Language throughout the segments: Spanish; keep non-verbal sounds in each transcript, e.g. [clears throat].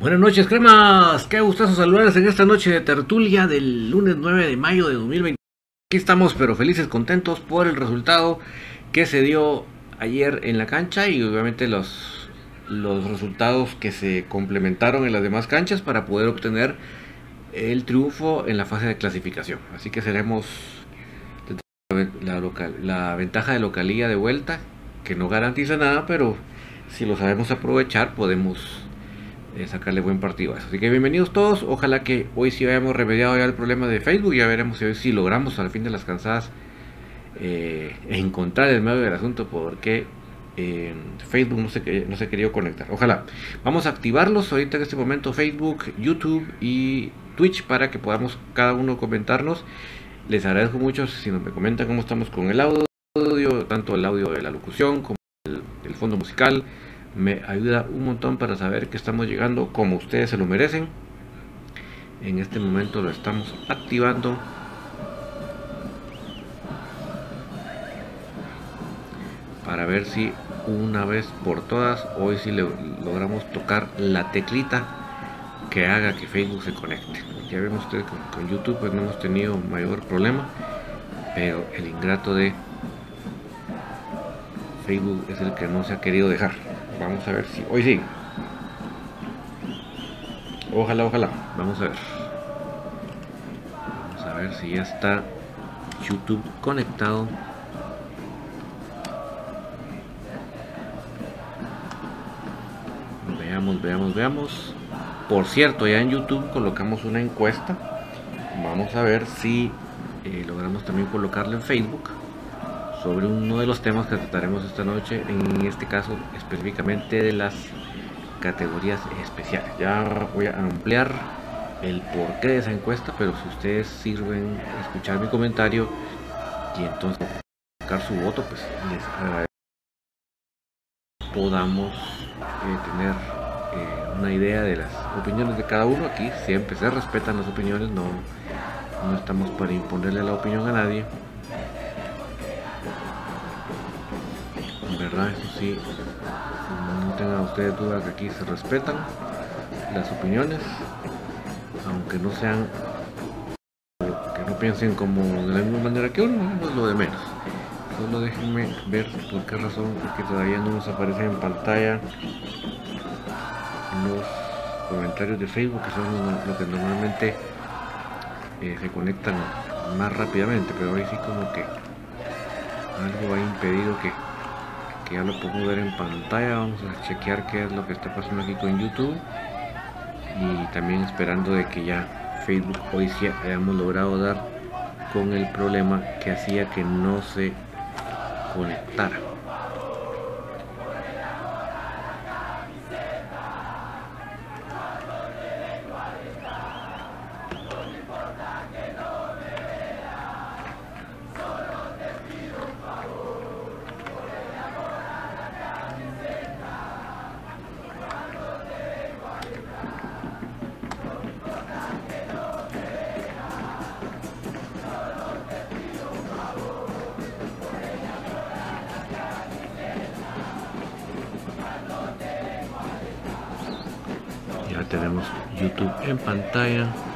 Buenas noches, cremas. Qué gustazo saludarles en esta noche de tertulia del lunes 9 de mayo de 2020. Aquí estamos, pero felices, contentos por el resultado que se dio ayer en la cancha y obviamente los, los resultados que se complementaron en las demás canchas para poder obtener el triunfo en la fase de clasificación. Así que seremos la, local, la ventaja de localía de vuelta, que no garantiza nada, pero si lo sabemos aprovechar podemos eh, sacarle buen partido a eso. Así que bienvenidos todos. Ojalá que hoy sí hayamos remediado ya el problema de Facebook. Ya veremos si hoy sí logramos al fin de las cansadas eh, encontrar el medio del asunto porque eh, Facebook no se, no se quería conectar. Ojalá. Vamos a activarlos ahorita en este momento Facebook, YouTube y Twitch para que podamos cada uno comentarnos. Les agradezco mucho si nos me comentan cómo estamos con el audio, tanto el audio de la locución como el, el fondo musical me ayuda un montón para saber que estamos llegando como ustedes se lo merecen. En este momento lo estamos activando. Para ver si una vez por todas, hoy si logramos tocar la teclita que haga que Facebook se conecte. Ya vemos ustedes con, con YouTube pues no hemos tenido mayor problema, pero el ingrato de Facebook es el que no se ha querido dejar. Vamos a ver si. Hoy sí. Ojalá, ojalá. Vamos a ver. Vamos a ver si ya está YouTube conectado. Veamos, veamos, veamos. Por cierto, ya en YouTube colocamos una encuesta. Vamos a ver si eh, logramos también colocarla en Facebook sobre uno de los temas que trataremos esta noche, en este caso específicamente de las categorías especiales. Ya voy a ampliar el porqué de esa encuesta, pero si ustedes sirven escuchar mi comentario y entonces sacar su voto, pues les agradezco podamos eh, tener eh, una idea de las opiniones de cada uno. Aquí siempre se respetan las opiniones, no, no estamos para imponerle la opinión a nadie. Verdad, eso sí, no tengan ustedes dudas que aquí se respetan las opiniones, aunque no sean, que no piensen como de la misma manera que uno, no es lo de menos. Solo déjenme ver por qué razón es que todavía no nos aparecen en pantalla los comentarios de Facebook, que son lo que normalmente eh, se conectan más rápidamente, pero hoy sí como que algo ha impedido que que ya lo puedo ver en pantalla. Vamos a chequear qué es lo que está pasando aquí con youtube. Y también esperando de que ya facebook hoy sí hayamos logrado dar con el problema que hacía que no se conectara YouTube en pantalla.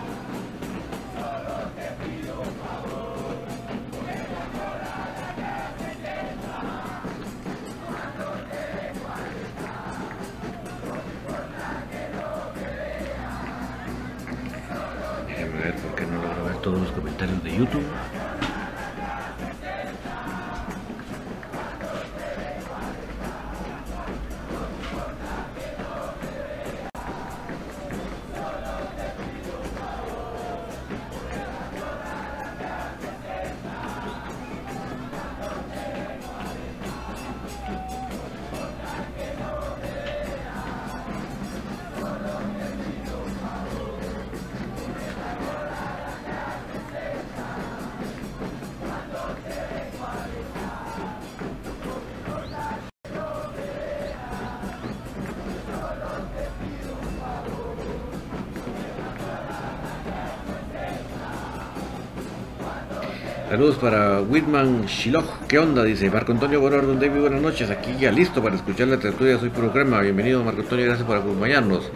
Saludos para Whitman Shiloh. ¿Qué onda? Dice Marco Antonio Gorordon David. Buenas noches. Aquí ya listo para escuchar la tertulia. Soy Puro Crema. Bienvenido, Marco Antonio. Gracias por acompañarnos.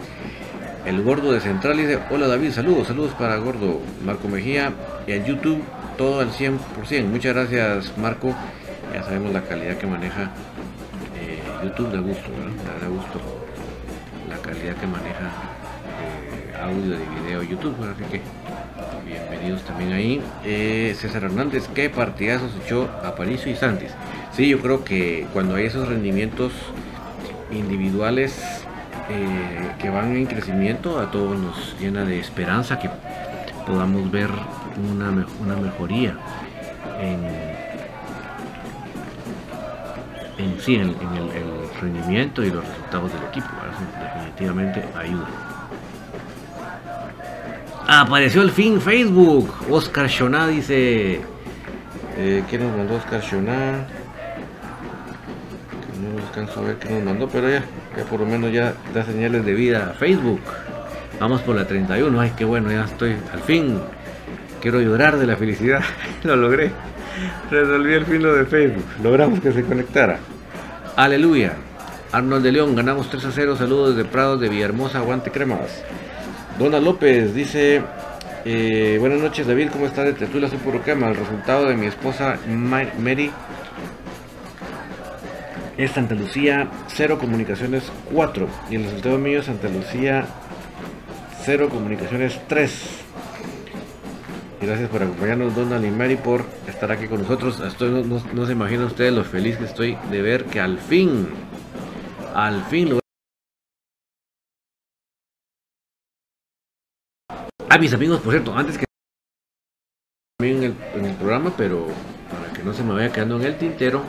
El gordo de Central dice: Hola David. Saludos, saludos para Gordo. Marco Mejía. Y en YouTube todo al 100%. Muchas gracias, Marco. Ya sabemos la calidad que maneja eh, YouTube. Da gusto, ¿verdad? Da gusto la calidad que maneja eh, audio y video YouTube. Así que bienvenidos también ahí. Eh, César Hernández, qué partidazos echó Aparicio y Santis. Sí, yo creo que cuando hay esos rendimientos individuales eh, que van en crecimiento, a todos nos llena de esperanza que podamos ver una, una mejoría en, en sí, en, el, rendimiento y los resultados del equipo. ¿verdad? Definitivamente ayuda. Apareció al fin Facebook. Oscar Shoná dice. Eh, ¿Quién nos mandó Oscar Shoná? Que no alcanzo a ver qué nos mandó, pero ya, ya por lo menos ya da señales de vida a Facebook. Vamos por la 31. Ay, qué bueno, ya estoy. Al fin. Quiero llorar de la felicidad. [laughs] lo logré. Resolví el fin de Facebook. Logramos que se conectara. Aleluya. Arnold de León, ganamos 3 a 0. Saludos desde Prados de Villahermosa, aguante cremas. Dona López dice: eh, Buenas noches, David. ¿Cómo estás? De Tetula, soy puro quema. El resultado de mi esposa Ma- Mary es Santa Lucía 0 Comunicaciones 4. Y el resultado mío es Santa Lucía 0 Comunicaciones 3. Gracias por acompañarnos, Donald y Mary, por estar aquí con nosotros. No se imaginan ustedes lo feliz que estoy de ver que al fin, al fin lo Ah, mis amigos, por cierto, antes que también en el, programa, pero para que no se me vaya quedando en el tintero,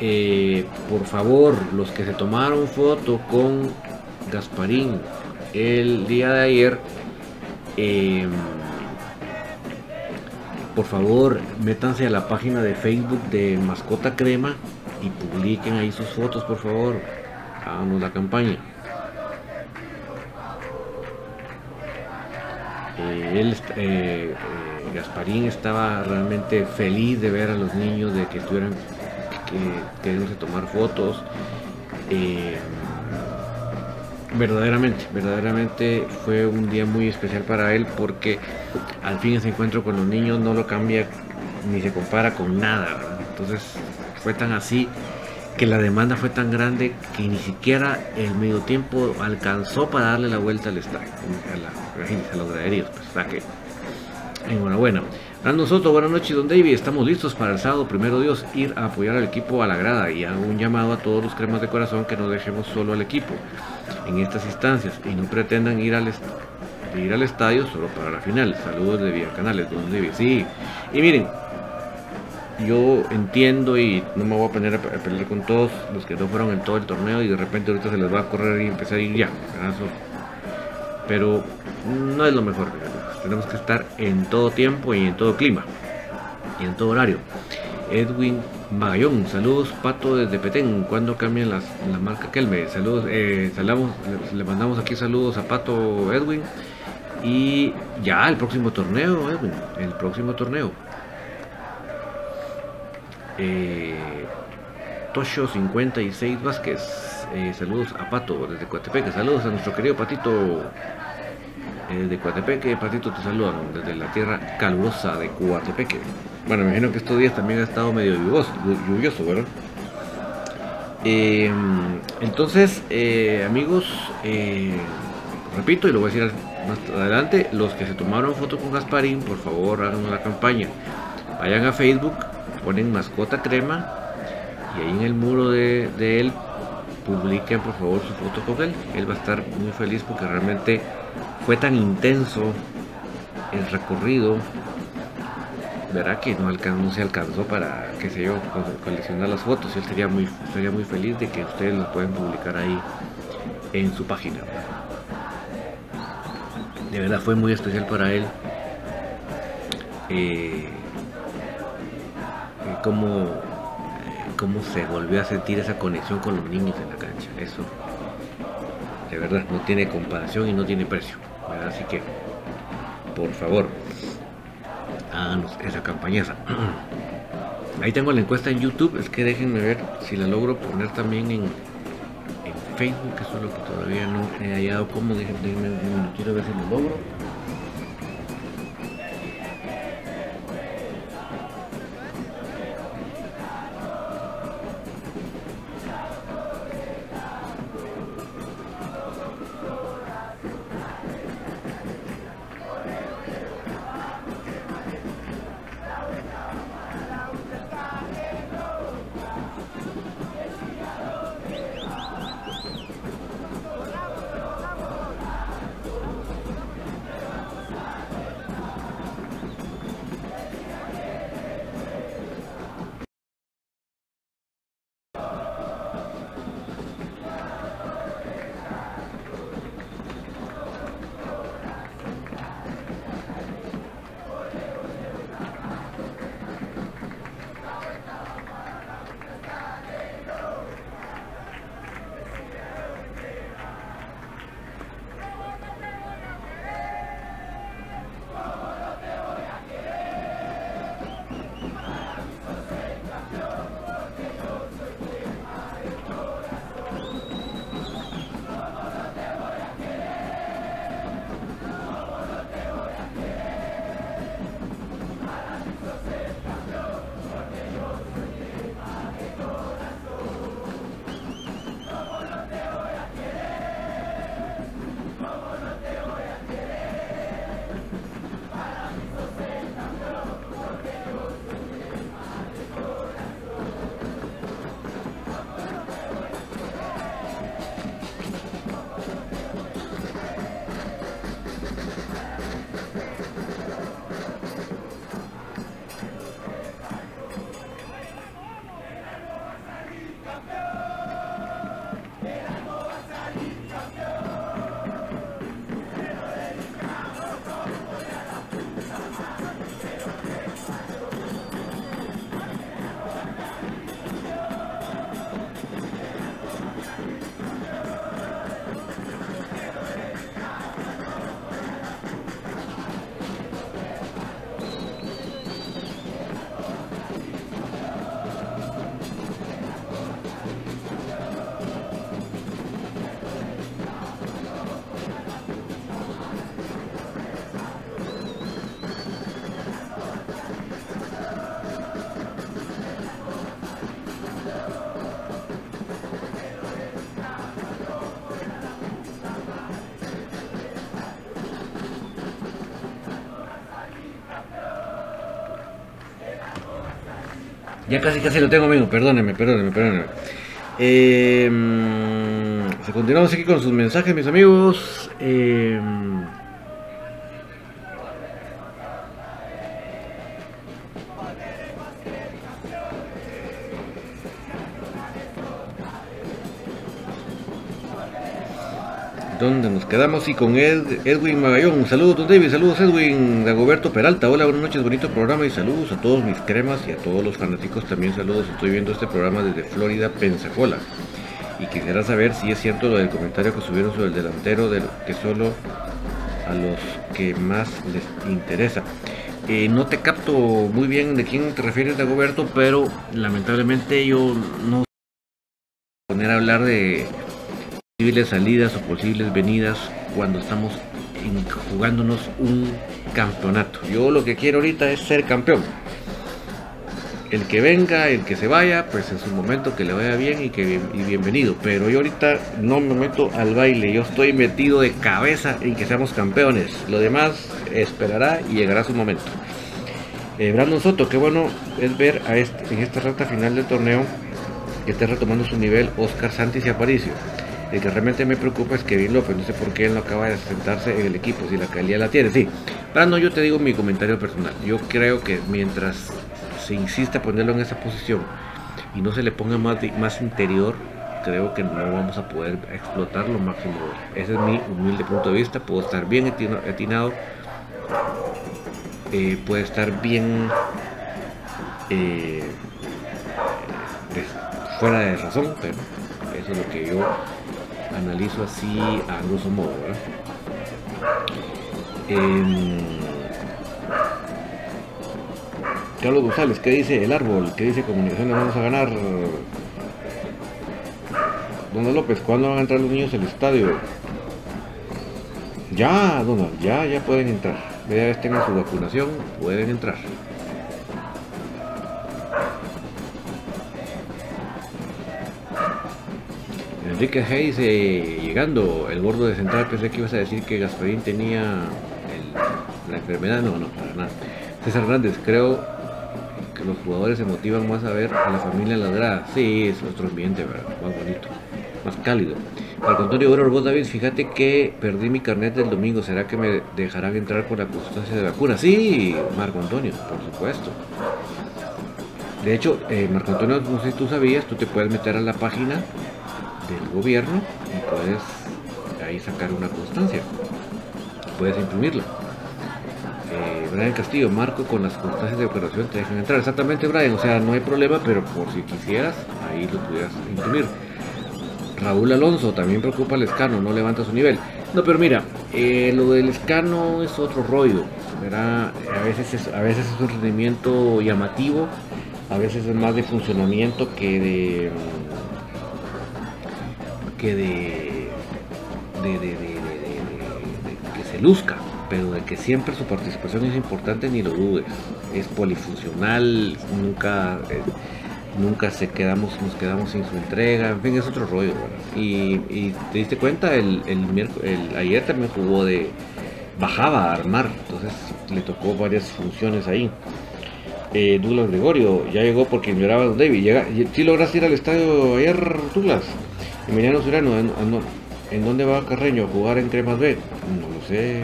eh, por favor, los que se tomaron foto con Gasparín el día de ayer, eh, por favor, métanse a la página de Facebook de Mascota Crema y publiquen ahí sus fotos, por favor. Háganos la campaña. Él, eh, eh, Gasparín estaba realmente feliz de ver a los niños, de que estuvieran que, queriéndose tomar fotos. Eh, verdaderamente, verdaderamente fue un día muy especial para él porque al fin ese encuentro con los niños no lo cambia ni se compara con nada. Entonces fue tan así que la demanda fue tan grande que ni siquiera el medio tiempo alcanzó para darle la vuelta al estadio, a, a los graderíos. Pues, o sea que, enhorabuena. Brandon Soto, buenas noches, don David. Estamos listos para el sábado, primero Dios, ir a apoyar al equipo a la grada y hago un llamado a todos los cremas de corazón que no dejemos solo al equipo en estas instancias y no pretendan ir al, ir al estadio solo para la final. Saludos de Vía Canales, don David. Sí, y miren, yo entiendo y no me voy a poner a, pe- a pelear con todos los que no fueron en todo el torneo y de repente ahorita se les va a correr y empezar a ir ya. Pero no es lo mejor. Tenemos que estar en todo tiempo y en todo clima y en todo horario. Edwin Magallón, saludos Pato desde Petén. ¿Cuándo cambian las, la marca Kelme? Saludos, eh, salamos- le, le mandamos aquí saludos a Pato Edwin. Y ya el próximo torneo, Edwin, el próximo torneo. Eh, Tosho 56 Vázquez. Eh, saludos a Pato desde Coatepeque. Saludos a nuestro querido Patito eh, de Coatepeque. Patito, te saludan desde la tierra calurosa de Coatepeque. Bueno, me imagino que estos días también ha estado medio lluvioso, lluvioso ¿verdad? entonces, amigos, repito y lo voy a decir más adelante, los que se tomaron foto con Gasparín, por favor hagan una campaña. Vayan a Facebook, ponen mascota crema y ahí en el muro de, él publiquen por favor su foto con él. Él va a estar muy feliz porque realmente fue tan intenso el recorrido. Verá que no, no se alcanzó para, qué sé yo, coleccionar las fotos. Él sería muy, sería muy feliz de que ustedes las pueden publicar ahí en su página de verdad fue muy especial para él. Eh, eh, cómo, se volvió a sentir esa conexión con los niños en la cancha. Eso, de verdad, no tiene comparación y no tiene precio. Así que, por favor, háganos esa campaña. [clears throat] Ahí tengo la encuesta en YouTube, es que déjenme ver si la logro poner también en, Facebook, eso es lo que todavía no he hallado cómo, déjenme un minutito a ver si lo logro. Ya casi casi lo tengo, amigo. Perdóneme, perdóneme, perdóneme. Eh, continuamos aquí con sus mensajes, mis amigos. Eh, quedamos y con Edwin Magallón. Saludos, don David. Saludos, Edwin. Dagoberto Peralta. Hola, buenas noches. Bonito programa y saludos a todos mis cremas y a todos los fanáticos. También saludos. Estoy viendo este programa desde Florida, Pensacola. Y quisiera saber si es cierto lo del comentario que subieron sobre el delantero, de que solo a los que más les interesa. Eh, no te capto muy bien de quién te refieres, Dagoberto, pero lamentablemente yo no poner a hablar de posibles salidas o posibles venidas cuando estamos jugándonos un campeonato. Yo lo que quiero ahorita es ser campeón. El que venga, el que se vaya, pues en su momento que le vaya bien y que bienvenido. Pero yo ahorita no me meto al baile, yo estoy metido de cabeza en que seamos campeones. Lo demás esperará y llegará su momento. Eh, Brandon Soto, qué bueno es ver a este, en esta recta final del torneo que esté retomando su nivel Oscar Santis y Aparicio. El que realmente me preocupa es Kevin López. No sé por qué él no acaba de sentarse en el equipo, si la calidad la tiene. Sí, no yo te digo mi comentario personal. Yo creo que mientras se insista ponerlo en esa posición y no se le ponga más, interior, creo que no vamos a poder explotar lo máximo. Ese es mi humilde punto de vista. Puedo estar bien atinado, eh, puede estar bien eh, fuera de razón, pero eso es lo que yo analizo así a grosso modo. Eh, Carlos González, ¿qué dice el árbol? ¿Qué dice comunicaciones? Vamos a ganar. Donald López, ¿cuándo van a entrar los niños al estadio? Ya, Donald, ya, ya pueden entrar. Ya tengan su vacunación, pueden entrar. Enrique Hayes eh, llegando, el gordo de central, pensé que ibas a decir que Gasparín tenía la enfermedad, no, no, para nada. César Hernández, creo que los jugadores se motivan más a ver a la familia en la grada. Sí, es otro ambiente, más bonito, más cálido. Marco Antonio Obrero, vos David, fíjate que perdí mi carnet del domingo, ¿será que me dejarán entrar con la constancia de vacuna? Sí, Marco Antonio, por supuesto. De hecho, eh, Marco Antonio, no sé si tú sabías, tú te puedes meter a la página del gobierno y puedes ahí sacar una constancia. Puedes imprimirla. Eh, Brian Castillo, marco con las constancias de operación te dejan entrar. Exactamente, Brian, o sea, no hay problema, pero por si quisieras, ahí lo pudieras imprimir. Raúl Alonso, también preocupa el escano, no levanta su nivel. No, pero mira, eh, lo del escano es otro rollo. A, veces es, a veces es un rendimiento llamativo, a veces es más de funcionamiento que de que de, que se luzca, pero de que siempre su participación es importante ni lo dudes. Es polifuncional, nunca eh, nunca se quedamos, nos quedamos sin su entrega, en fin, es otro rollo. Y, te diste cuenta, el, el, ayer también jugó de bajaba a armar, entonces le tocó varias funciones ahí. Eh, Douglas Gregorio ya llegó porque ignoraba a David. Llega, ¿Sí lograste ir al estadio ayer, Douglas? Emiliano Serrano, ¿en, dónde va Carreño jugar en Cremas B? No lo sé,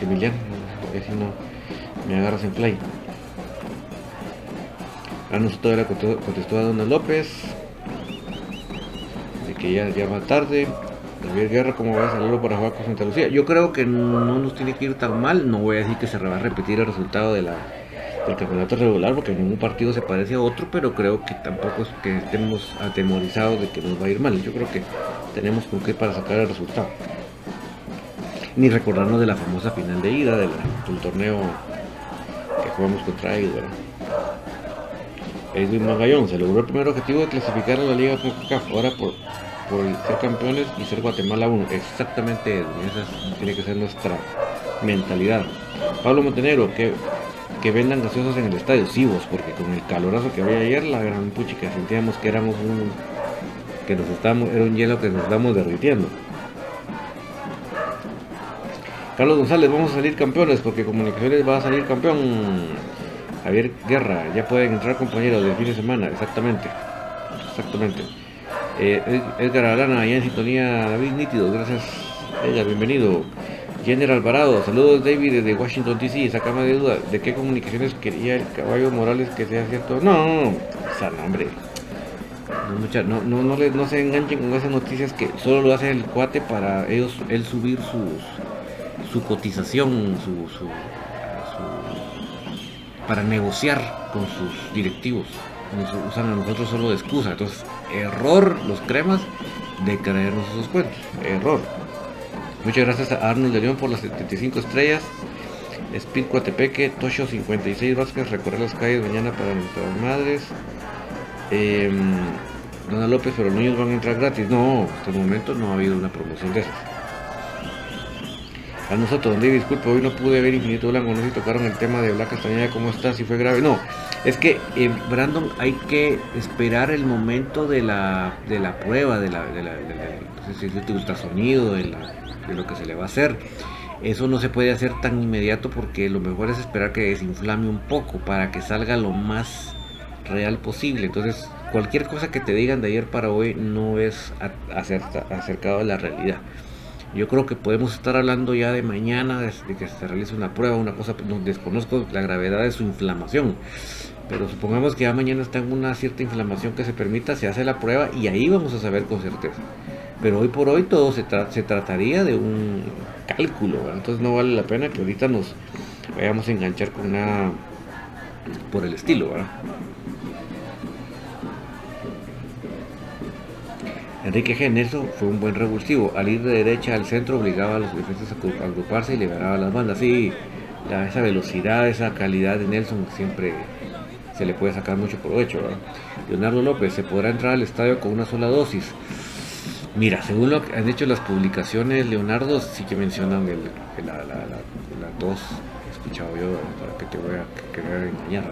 Emiliano, a ver si no me agarras en play. Ah, no todavía contestó a Donald López, de que ya, ya va tarde. Javier Guerra, ¿cómo va a saludo para jugar con Santa Lucía? Yo creo que no nos tiene que ir tan mal, no voy a decir que se va a repetir el resultado de la el campeonato regular porque ningún partido se parece a otro, pero creo que tampoco es que estemos atemorizados de que nos va a ir mal. Yo creo que tenemos con qué para sacar el resultado. Ni recordarnos de la famosa final de ida del, torneo que jugamos contra ellos. Edwin Magallón se logró el primer objetivo de clasificar a la Liga CONCACAF. Ahora por, por ser campeones y ser Guatemala 1. Exactamente, esa tiene que ser nuestra mentalidad. Pablo Montenegro, que que vendan gaseosas en el estadio, sí vos, porque con el calorazo que había ayer, la gran puchica, sentíamos que éramos un, que nos estamos, era un hielo que nos estamos derritiendo. Carlos González, vamos a salir campeones porque Comunicaciones va a salir campeón. Javier Guerra, ya pueden entrar compañeros del fin de semana, exactamente. Exactamente. Eh, Edgar Arana, allá en sintonía, David Nítido, gracias. Ella, bienvenido. General Alvarado, saludos David desde Washington DC, sacame de duda, ¿de qué comunicaciones quería el caballo Morales que sea cierto? No, no, hombre. No, no, no, no, se enganchen con esas noticias que solo lo hace el cuate para ellos, él subir sus, su cotización, su, su, para negociar con sus directivos. Usan a nosotros solo de excusa. Entonces, error los cremas de creernos esos cuentos. Error. Muchas gracias a Arnold de León por las 75 estrellas. Speed Coatepeque, Tocho 56 Vázquez, recorrer las calles mañana para nuestras madres. Em, Dona López, pero los niños van a entrar gratis. No, hasta el momento no ha habido una promoción de esas. A nosotros, donde disculpe, hoy no pude ver Infinito Blanco, no sé si tocaron el tema de Blanca Castañeda, cómo está, si fue grave. No, es que eh, Brandon hay que esperar el momento de la, de la prueba, de la, de la, de la no sé si es ultrasonido, de, la, lo que se le va a hacer. Eso no se puede hacer tan inmediato porque lo mejor es esperar que desinflame un poco para que salga lo más real posible. Entonces, cualquier cosa que te digan de ayer para hoy no es acercado a la realidad. Yo creo que podemos estar hablando ya de mañana, de, que se realice una prueba, una cosa, no, desconozco la gravedad de su inflamación. Pero supongamos que ya mañana está en una cierta inflamación que se permita, se hace la prueba y ahí vamos a saber con certeza. Pero hoy por hoy todo se, se trataría de un cálculo, entonces no vale la pena que ahorita nos vayamos a enganchar con nada por el estilo. ¿verdad? Enrique G. Nelson fue un buen revulsivo. Al ir de derecha al centro obligaba a los defensas a agruparse y liberaba las bandas. Sí, esa velocidad, esa calidad de Nelson siempre se le puede sacar mucho provecho. Leonardo López, ¿se podrá entrar al estadio con una sola dosis? Mira, según lo que han hecho las publicaciones, Leonardo sí que mencionan el, la, la, dos. He escuchado yo, para que te voy a, que, engañar.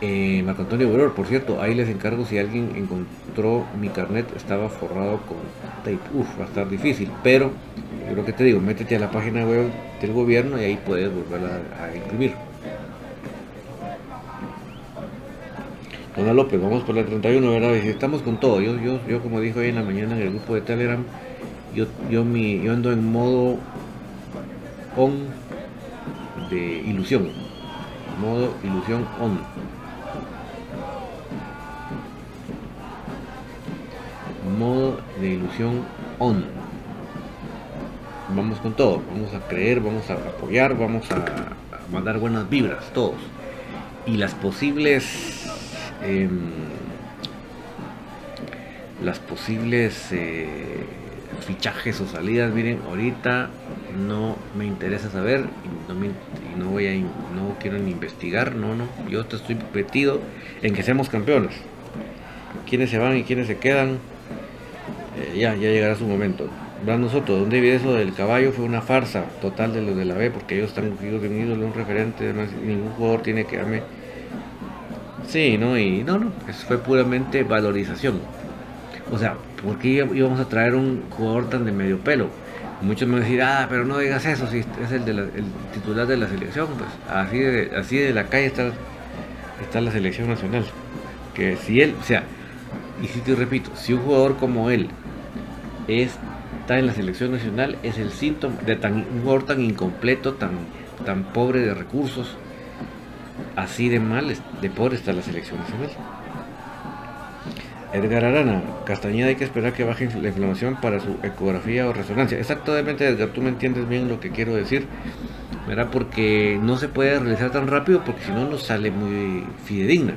Eh, Marco Antonio Buror, por cierto, ahí les encargo si alguien encontró mi carnet, estaba forrado con tape. Uf, va a estar difícil, pero yo lo que te digo, métete a la página web del gobierno y ahí puedes volver a, imprimir. Dona López, vamos por la 31, ¿verdad? Estamos con todo. Yo, yo, yo como dijo hoy en la mañana en el grupo de Telegram, yo, yo, mi, yo ando en modo on de ilusión. Modo ilusión on modo de ilusión on. Vamos con todo, vamos a creer, vamos a apoyar, vamos a, mandar buenas vibras, todos. Y las posibles... Em, las posibles eh, fichajes o salidas, miren, ahorita no me interesa saber y no, voy a no quiero ni investigar, no, no, yo te estoy metido en que seamos campeones. Quiénes se van y quiénes se quedan, eh, ya, ya llegará su momento. Brandon Soto, ¿dónde vive eso del caballo? Fue una farsa total de los de la B, porque ellos están cogidos de un un referente, además ningún jugador tiene que darme. Sí, no, y no, no, eso fue puramente valorización. O sea, ¿por qué íbamos a traer un jugador tan de medio pelo? Muchos me van a decir, ah, pero no digas eso, si es el, de el titular de la selección, pues así de, así de la calle está, está la selección nacional. Que si él, o sea, y si te repito, si un jugador como él está en la selección nacional es el síntoma de tan, un jugador tan incompleto, tan, tan pobre de recursos, así de mal, de pobre está la selección nacional. Edgar Arana, Castañeda hay que esperar que baje la inflamación para su ecografía o resonancia. Exactamente, Edgar, tú me entiendes bien lo que quiero decir, ¿verdad? Porque no se puede realizar tan rápido porque si no nos sale muy fidedigna.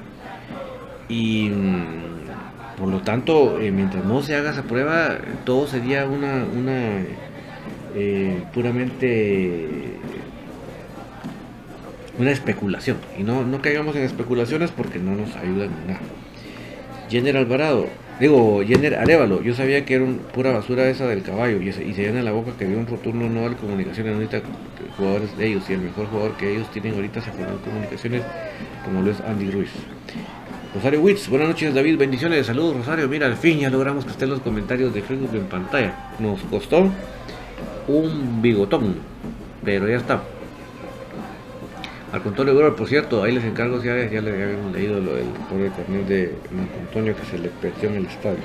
Y mm, por lo tanto, eh, mientras no se haga esa prueba, todo sería una, una eh, puramente una especulación. Y no, no caigamos en especulaciones porque no nos ayudan en nada. Jenner Alvarado, digo, Jenner Arevalo, yo sabía que era pura basura esa del caballo y se, y se llena la boca que vio un rotundo no de comunicaciones ahorita jugadores de ellos y el mejor jugador que ellos tienen ahorita se formó en comunicaciones como lo es Andy Ruiz. Rosario Witz, buenas noches David, bendiciones, saludos Rosario, mira, al fin ya logramos que estén los comentarios de Facebook en pantalla. Nos costó un bigotón, pero ya está. Marco Antonio por cierto, ahí les encargo, ya, ya le habíamos leído lo del pobre carnet de Marco Antonio que se le perdió en el estadio.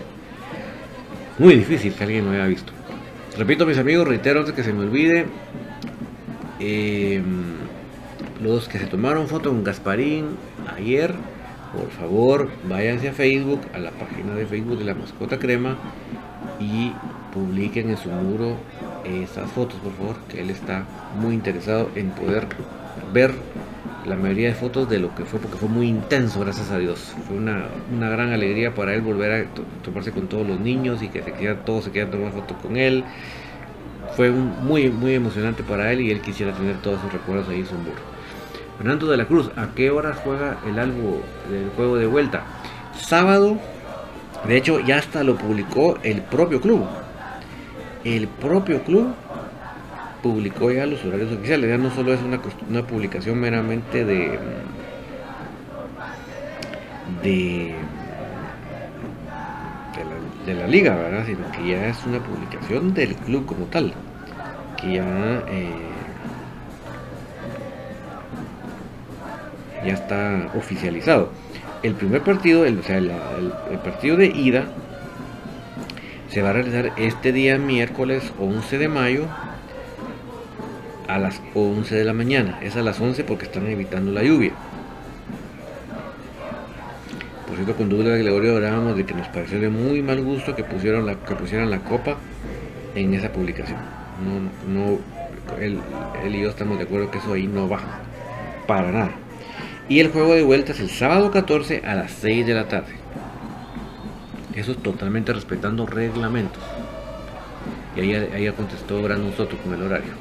Muy difícil que alguien lo haya visto. Repito, mis amigos, reitero antes que se me olvide. Em, los que se tomaron foto con Gasparín ayer por favor váyanse a Facebook, a la página de Facebook de la mascota crema y publiquen en su muro esas fotos, por favor, que él está muy interesado en poder ver la mayoría de fotos de lo que fue, porque fue muy intenso, gracias a Dios. Fue una, gran alegría para él volver a tomarse con todos los niños y que se todos se quieran tomar fotos con él. Fue muy, muy emocionante para él y él quisiera tener todos sus recuerdos ahí en su muro. Fernando de la Cruz, ¿a qué hora juega el del juego de vuelta? sábado, de hecho ya hasta lo publicó el propio club. El propio club publicó ya los horarios oficiales, ya no solo es una, una publicación meramente de de de la, liga, ¿verdad? Sino que ya es una publicación del club como tal, que ya eh, ya está oficializado. El primer partido, el, o sea, el, partido de ida se va a realizar este día miércoles 11 de mayo a las 11 de la mañana. Es a las 11 porque están evitando la lluvia. Por cierto, con Douglas Gregorio hablábamos de que nos pareció de muy mal gusto que pusieron la, que pusieran la copa en esa publicación. No, no, él, y yo estamos de acuerdo que eso ahí no va. Para nada. Y el juego de vuelta es el sábado 14 a las 6 de la tarde. Eso es totalmente respetando reglamentos. Y ahí, ahí contestó Brandon Soto con el horario.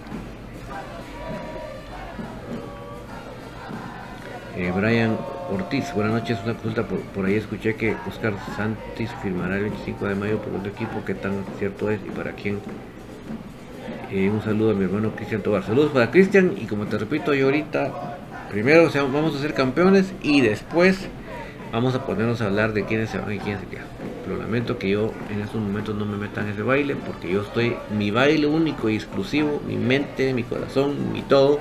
Eh, Brian Ortiz, buenas noches. Una consulta por, ahí escuché que Oscar Santis firmará el 25 de mayo por otro equipo. ¿Qué tan cierto es y para quién? Eh, un saludo a mi hermano Cristian Tobar. Saludos para Cristian y como te repito, yo ahorita Primero vamos a ser campeones y después vamos a ponernos a hablar de quiénes se van y quiénes se quedan. Pero lamento que yo en estos momentos no me meta en ese baile porque yo estoy, mi baile único y exclusivo, mi mente, mi corazón, mi todo,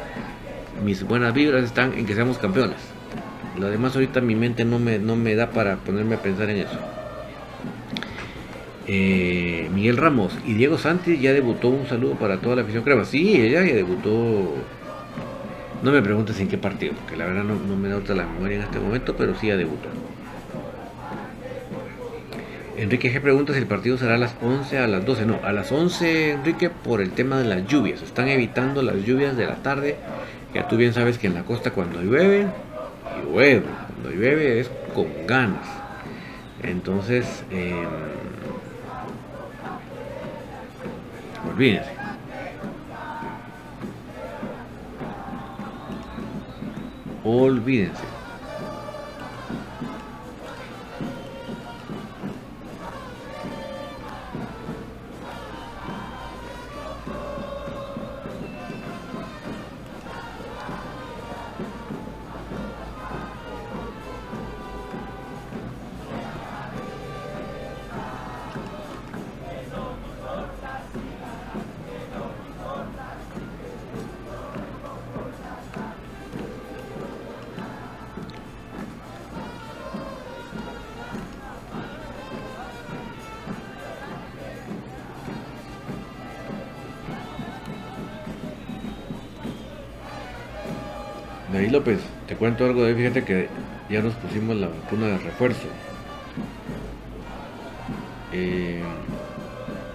mis buenas vibras están en que seamos campeones. Lo demás ahorita mi mente no me, no me da para ponerme a pensar en eso. Eh, Miguel Ramos y Diego Santis ya debutó. Un saludo para toda la afición crema. Sí, ella ya debutó no me preguntes en qué partido, porque la verdad no, me da otra la memoria en este momento, pero sí ha debutado. Enrique G pregunta si el partido será a las 11 a las 12. No, a las 11, Enrique, por el tema de las lluvias. Están evitando las lluvias de la tarde. Ya tú bien sabes que en la costa cuando llueve, llueve. Cuando llueve es con ganas. Entonces, eh, olvídense. Olvídense. López, te cuento algo de fíjate que ya nos pusimos la vacuna de refuerzo. Eh,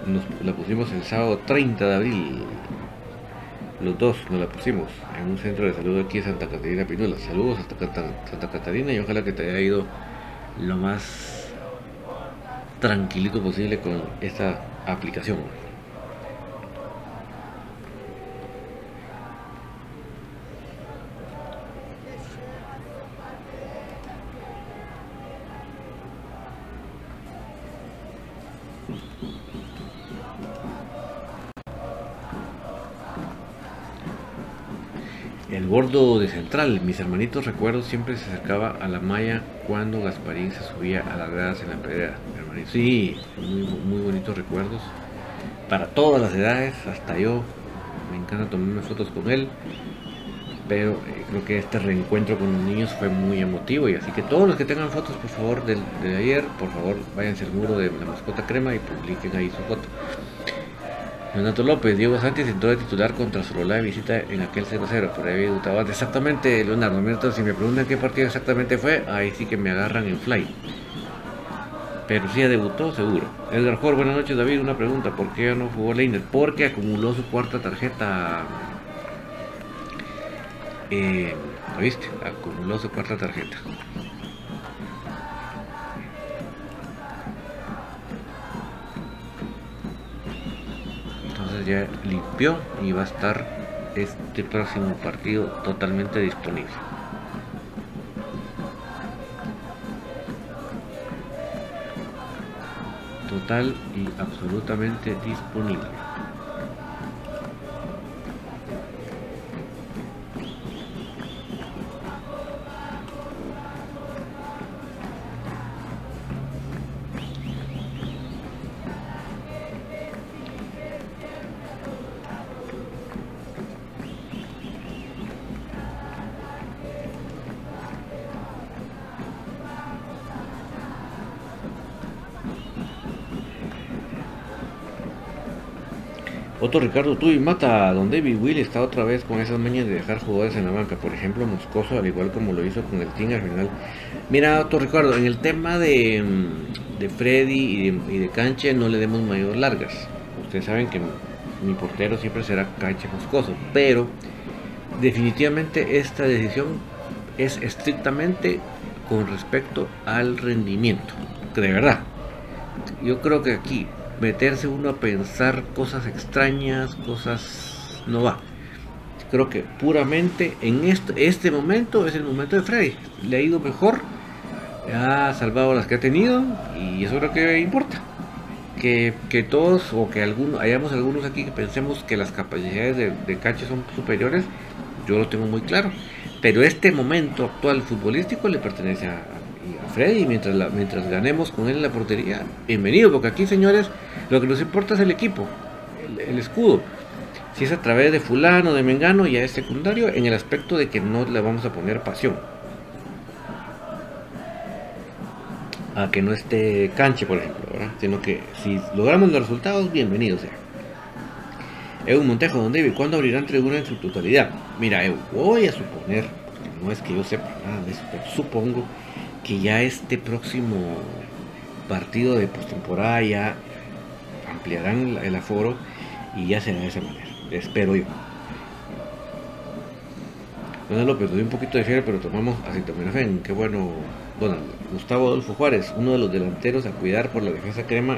nos la pusimos el sábado 30 de abril. Los dos nos la pusimos en un centro de salud aquí en Santa Catarina Pinula. Saludos hasta Santa Catarina y ojalá que te haya ido lo más tranquilito posible con esta aplicación. Mis hermanitos recuerdo siempre se acercaba a la malla cuando Gasparín se subía a las gradas en la pedrera. Sí, muy, bonitos recuerdos. Para todas las edades, hasta yo. Me encanta tomarme fotos con él. Pero eh, creo que este reencuentro con los niños fue muy emotivo. Y así que todos los que tengan fotos, por favor, de, de ayer, por favor, váyanse al muro de la mascota crema y publiquen ahí su foto. Leonardo López, Diego Sánchez entró de titular contra Solola de visita en aquel 0-0, por ahí debutado Exactamente, Leonardo. si me preguntan qué partido exactamente fue, ahí sí que me agarran en fly. Pero sí debutó, seguro. Edgar Jor, buenas noches David, una pregunta, ¿por qué no jugó Leiner? Porque acumuló su cuarta tarjeta. Eh, viste? Acumuló su cuarta tarjeta. ya limpió y va a estar este próximo partido totalmente disponible. Total y absolutamente disponible. Otro Ricardo tú y mata, don David Will está otra vez con esas mañas de dejar jugadores en la banca. Por ejemplo, Moscoso, al igual como lo hizo con el Team al final. Mira, otro Ricardo, en el tema de, mm, de Freddy y de, Canche no le demos mayor largas. Ustedes saben que mi portero siempre será Canche Moscoso. Pero definitivamente esta decisión es estrictamente con respecto al rendimiento. De verdad. Yo creo que aquí meterse uno a pensar cosas extrañas, cosas no va. Creo que puramente en este, este momento es el momento de Freddy. Le ha ido mejor, ha salvado las que ha tenido y eso es lo que importa. Que, todos o que algunos, hayamos algunos aquí que pensemos que las capacidades de, de Cache son superiores, yo lo tengo muy claro. Pero este momento actual futbolístico le pertenece a, Freddy mientras, mientras ganemos con él en la portería, bienvenido, porque aquí, señores, lo que nos importa es el equipo, el, escudo. Si es a través de fulano, de mengano, ya es secundario en el aspecto de que no le vamos a poner pasión. A que no esté canche, por ejemplo, ¿verdad? Sino que si logramos los resultados, bienvenido sea. Evo Montejo, don David, ¿cuándo abrirán tribuna en su totalidad? Mira, voy a suponer, no es que yo sepa nada de eso, pero supongo que ya este próximo partido de postemporada ya ampliarán el aforo y ya será de esa manera. Espero yo. Bueno López, doy un poquito de fiebre, pero tomamos acetaminofén. Qué bueno. Bueno, Gustavo Adolfo Juárez, uno de los delanteros a cuidar por la defensa crema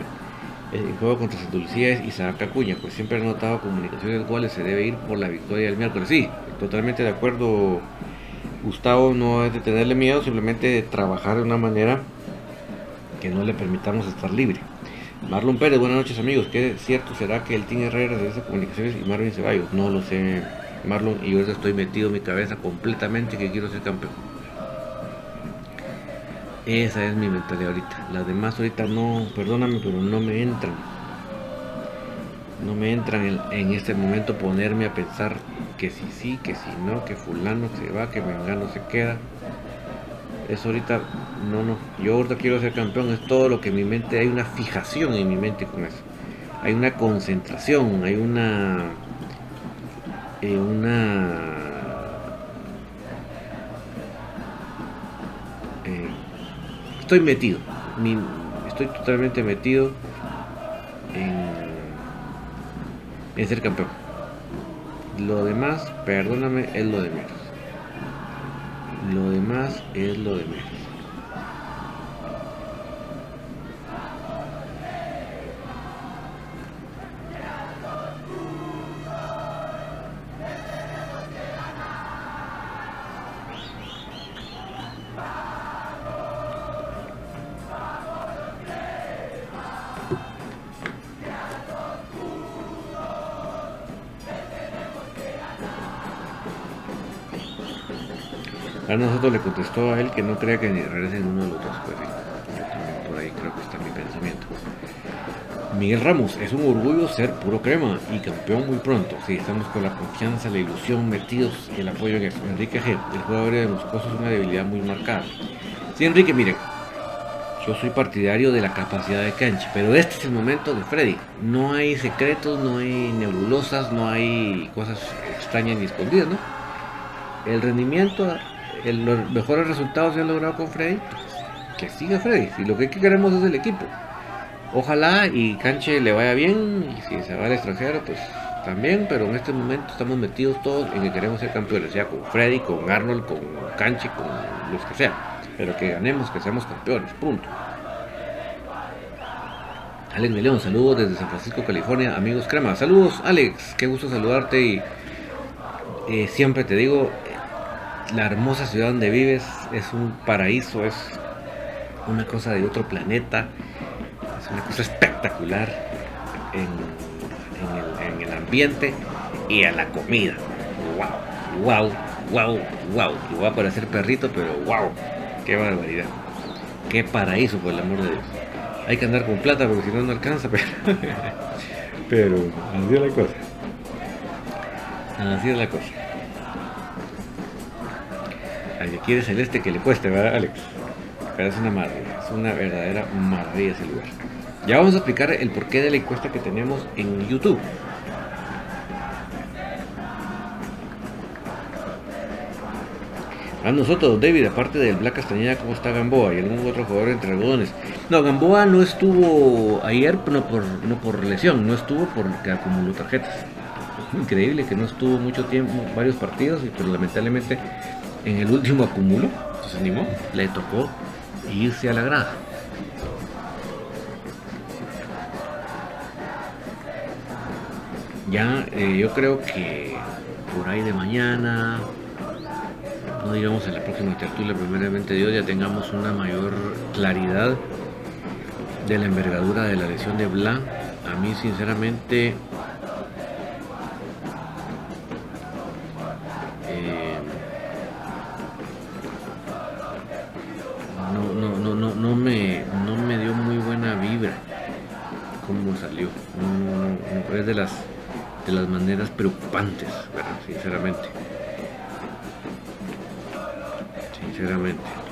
en juego contra Santa Lucía y Saca Cuña, pues siempre ha notado comunicaciones iguales, se debe ir por la victoria del miércoles. Sí, totalmente de acuerdo, Gustavo, no es de tenerle miedo, simplemente de trabajar de una manera que no le permitamos estar libre. Marlon Pérez, buenas noches amigos. ¿Qué cierto será que el Team Herrera de comunicaciones y Marvin Ceballos? No lo sé, Marlon, y yo estoy metido en mi cabeza completamente que quiero ser campeón. Esa es mi mentalidad ahorita. Las demás ahorita no, perdóname, pero no me entran. No me entran en, este momento ponerme a pensar que si sí, que si no, que fulano se va, que vengano se queda. Eso ahorita, no, no. Yo ahorita quiero ser campeón, es todo lo que mi mente, hay una fijación en mi mente con eso. Hay una concentración, hay una. Eh, una. Eh, estoy metido, estoy totalmente metido en, en ser campeón. Lo demás, perdóname, es lo de menos. Lo demás es lo de menos. Nosotros le contestó a él que no crea que ni regresen uno de los dos. Pues por ahí creo que está mi pensamiento. Miguel Ramos, es un orgullo ser puro crema y campeón muy pronto. Sí, estamos con la confianza, la ilusión metidos y el apoyo en eso. Enrique G, el jugador de Moscoso es una debilidad muy marcada. Sí, Enrique, mire, yo soy partidario de la capacidad de cancha, pero este es el momento de Freddy. No hay secretos, no hay nebulosas, no hay cosas extrañas ni escondidas, ¿no? El rendimiento los mejores resultados se han logrado con Freddy, que siga Freddy. Si lo que queremos es el equipo. Ojalá y Canche le vaya bien y si se va al extranjero, pues también, pero en este momento estamos metidos todos en que queremos ser campeones, sea con Freddy, con Arnold, con Canche, con los que sea. Pero que ganemos, que seamos campeones, punto. Alex de León, saludos desde San Francisco, California, amigos crema. Saludos, Alex, qué gusto saludarte y eh, siempre te digo, la hermosa ciudad donde vives es un paraíso, es una cosa de otro planeta, es una cosa espectacular en, el, en el ambiente y a la comida. ¡Wow! ¡Wow! ¡Wow! ¡Wow! Y voy a parecer perrito, pero ¡wow! ¡Qué barbaridad! ¡Qué paraíso, por el amor de Dios! Hay que andar con plata porque si no, no alcanza, [laughs] pero, pero así es la cosa. Así es la cosa. Al que quiere celeste que le cueste, ¿verdad, Alex? Pero es una maravilla, es una verdadera maravilla ese lugar. Ya vamos a explicar el porqué de la encuesta que tenemos en YouTube. A nosotros, David, aparte del Black Castañeda, ¿cómo está Gamboa y algún otro jugador entre algodones? No, Gamboa no estuvo ayer no por, no por lesión, no estuvo porque acumuló tarjetas. Increíble que no estuvo mucho tiempo, varios partidos, pero lamentablemente en el último acumulo, se animó, le tocó irse a la grada. Ya eh, yo creo que por ahí de mañana, no digamos en la próxima tertulia, primeramente Dios, ya tengamos una mayor claridad de la envergadura de la lesión de Bla. A mí sinceramente de las de las maneras preocupantes, sinceramente. Sinceramente.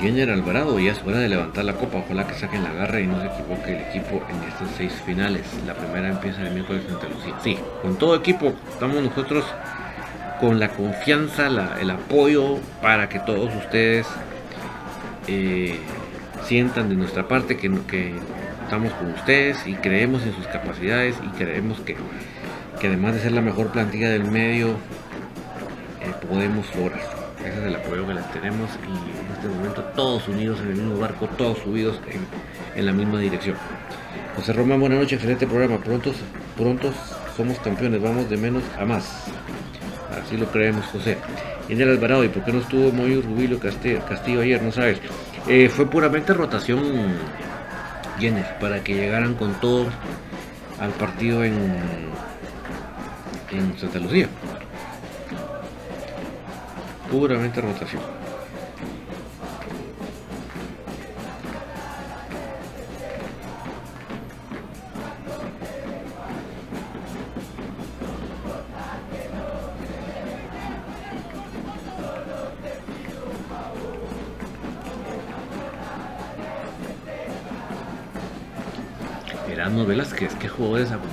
Jenner Alvarado ya es hora de levantar la copa. Ojalá que saquen la garra y no se equivoque el equipo en estas seis finales. La primera empieza el miércoles Santa Lucía. Sí, con todo equipo estamos nosotros con la confianza, el apoyo para que todos ustedes eh, sientan de nuestra parte que, estamos con ustedes y creemos en sus capacidades y creemos que, que además de ser la mejor plantilla del medio, eh, podemos lograrlo. Ese es el apoyo que les tenemos y en este momento todos unidos en el mismo barco, todos subidos en, la misma dirección. José Román, buenas noches, excelente programa. Prontos, prontos somos campeones, vamos de menos a más. Así lo creemos, José. el Alvarado, ¿y por qué no estuvo muy Rubilio Castillo, ayer? No sabes. Eh, fue puramente rotación Jenner para que llegaran con todo al partido en, en Santa Lucía puramente rotación.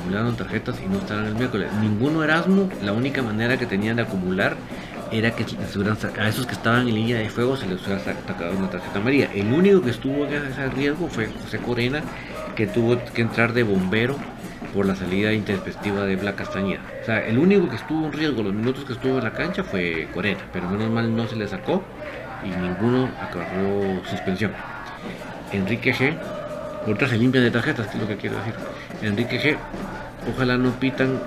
Acumularon tarjetas y no estarán el miércoles? Ninguno Erasmo, la única manera que tenían de acumular era que a esos que estaban en línea de fuego se les hubiera sacado una tarjeta amarilla. El único que estuvo en ese riesgo fue José Corena, que tuvo que entrar de bombero por la salida intempestiva de Black Castañeda. O sea, el único que estuvo en riesgo los minutos que estuvo en la cancha fue Corena, pero menos mal no se le sacó y ninguno acabó suspensión. Enrique G. Ahorita se limpian de tarjetas, es lo que quiero decir. Enrique G. Ojalá no pitan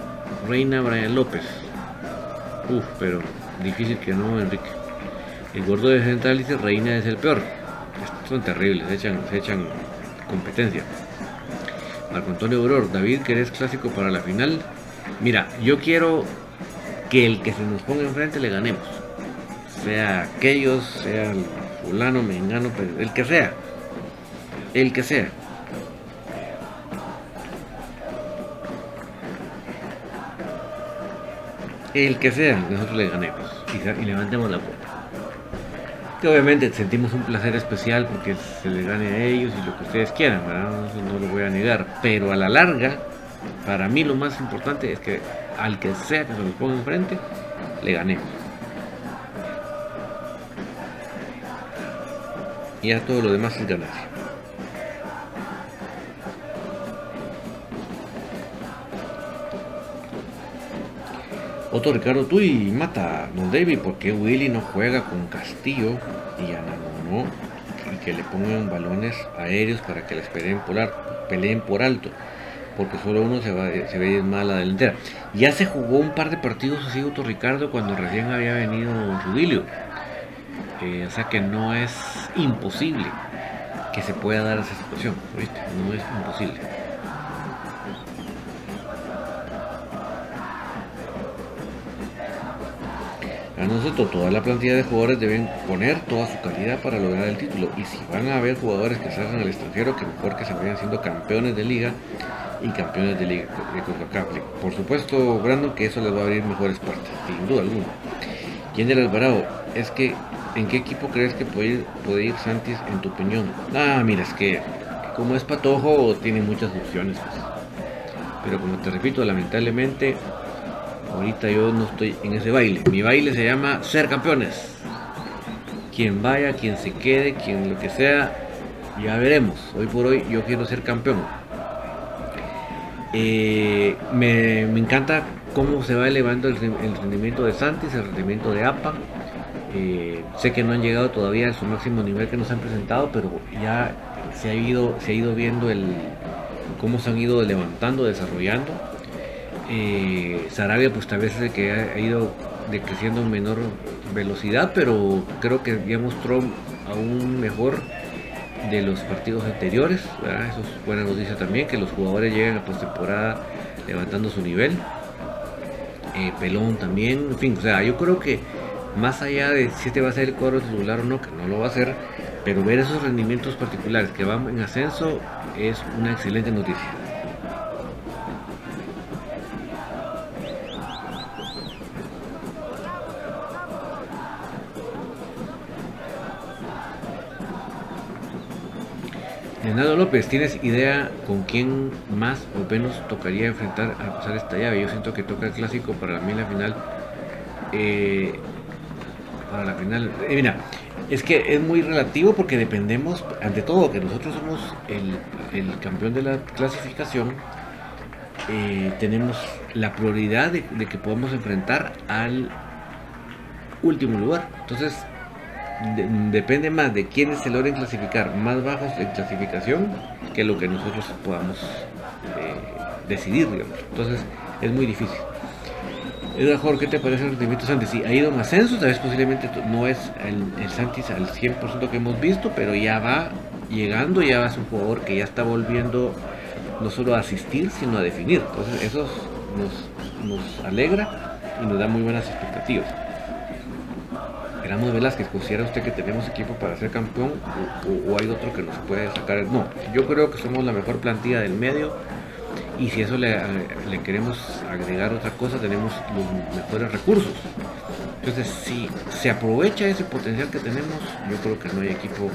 Reina Brian López. Uf, pero Difícil que no, Enrique. El gordo de Central dice Reina es el peor. son terribles, se echan, se echan competencia. Marco Antonio Auror, David, que eres clásico para la final. Mira, yo quiero que el que se nos ponga enfrente le ganemos. Sea aquellos, sea el fulano, mengano, el que sea. El que sea. El que sea, nosotros le ganemos y, levantemos la copa. Que obviamente sentimos un placer especial porque se le gane a ellos y lo que ustedes quieran, ¿verdad? No, lo voy a negar, pero a la larga, para mí lo más importante es que al que sea que se nos ponga enfrente, le ganemos. Y ya todo lo demás es ganancia. Otro Ricardo, tú y mata a Don David, porque Willy no juega con Castillo y a no? Y que le pongan balones aéreos para que les peleen por, peleen por alto porque solo uno se, va, se ve mal la delantera. Ya se jugó un par de partidos así Otto Ricardo cuando recién había venido Rudilio. Eh, o sea que no es imposible que se pueda dar esa situación, ¿viste? No es imposible. A nosotros toda la plantilla de jugadores deben poner toda su calidad para lograr el título. Y si van a haber jugadores que salgan al extranjero, que mejor que se vayan siendo campeones de liga y campeones de liga de CONCACAF. Por supuesto, Brandon, que eso les va a abrir mejores puertas, sin duda alguna. ¿Quién era Alvarado? Es que, ¿en qué equipo crees que puede ir, puede Santis en tu opinión? Ah, mira, es que como es patojo, tiene muchas opciones. Pues. Pero como te repito, lamentablemente, ahorita yo no estoy en ese baile. Mi baile se llama ser campeones. Quien vaya, quien se quede, quien lo que sea, ya veremos. Hoy por hoy yo quiero ser campeón eh, me, encanta cómo se va elevando el, rendimiento de Santis, el rendimiento de APA. Eh, sé que no han llegado todavía a su máximo nivel que nos han presentado, pero ya se ha ido, se ha ido viendo el, cómo se han ido levantando, desarrollando. Eh, Sarabia, pues tal vez el que ha, ido decreciendo en menor velocidad, pero creo que ya mostró aún mejor de los partidos anteriores. Eso es buena noticia también, que los jugadores llegan a postemporada levantando su nivel. Eh, pelón también, en fin, o sea, yo creo que más allá de si este va a ser el cuadro titular o no, que no lo va a hacer, pero ver esos rendimientos particulares que van en ascenso es una excelente noticia. Leonardo López, ¿tienes idea con quién más o menos tocaría enfrentar a pasar esta llave? Yo siento que toca el clásico para mí la final. Eh, para la final. Eh, mira, es que es muy relativo porque dependemos, ante todo, que nosotros somos el, campeón de la clasificación. Eh, tenemos la prioridad de, de que podamos enfrentar al último lugar. Entonces, depende más de quienes se logren clasificar más bajos en clasificación que lo que nosotros podamos eh, decidir, Entonces es muy difícil. Mejor, ¿qué te parece el rendimiento Santis? Sí, ha ido en ascenso, tal vez posiblemente no es el, el Santis al 100% que hemos visto, pero ya va llegando, ya es un jugador que ya está volviendo no solo a asistir, sino a definir. Entonces eso nos, nos alegra y nos da muy buenas expectativas. Ramos Velázquez, ¿considera usted que tenemos equipo para ser campeón o, hay otro que nos puede sacar? No, yo creo que somos la mejor plantilla del medio y si eso le, queremos agregar otra cosa, tenemos los mejores recursos. Entonces, si se aprovecha ese potencial que tenemos, yo creo que no hay equipo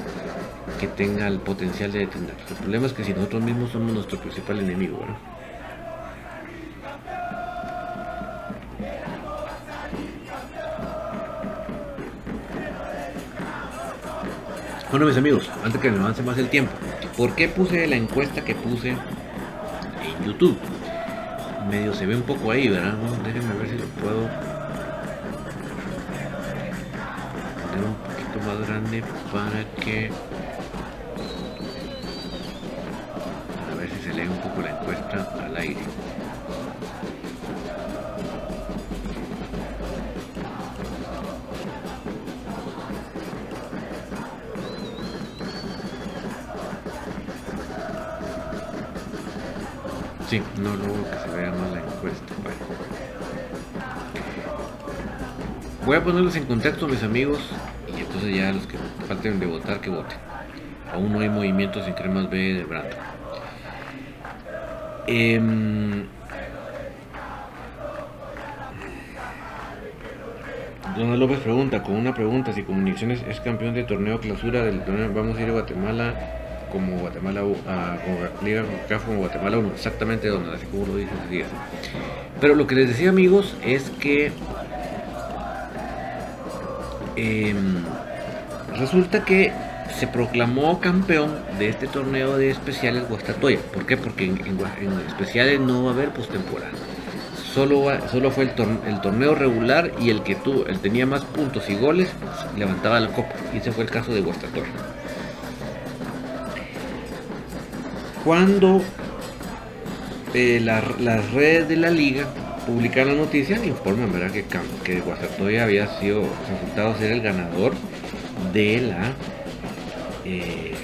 que tenga el potencial de detener. El problema es que si nosotros mismos somos nuestro principal enemigo, ¿verdad? Bueno, mis amigos, antes que me avance más el tiempo, ¿por qué puse la encuesta que puse en YouTube? Medio se ve un poco ahí, ¿verdad? déjenme ver si lo puedo poner un poquito más grande para que ponerlos en contacto, mis amigos, y entonces ya los que falten de votar, que voten. Aún no hay movimientos en cremas B de Brando. Eh, Donald López pregunta, con una pregunta, si Comunicaciones es campeón de torneo clausura del torneo, vamos a ir a Guatemala como Guatemala a, Liga como Guatemala 1, exactamente donde así como lo dice días. Pero lo que les decía amigos es que em, resulta que se proclamó campeón de este torneo de especiales Guastatoya. ¿Por qué? Porque en, especiales no va a haber postemporada. solo, solo fue el, torneo regular y el que tuvo, el tenía más puntos y goles, levantaba la copa. Y ese fue el caso de Guastatoya. Cuando eh, las redes de la liga publican la noticia, informan ¿verdad? que, que Guastatoya había sido resultado ser el ganador de la eh,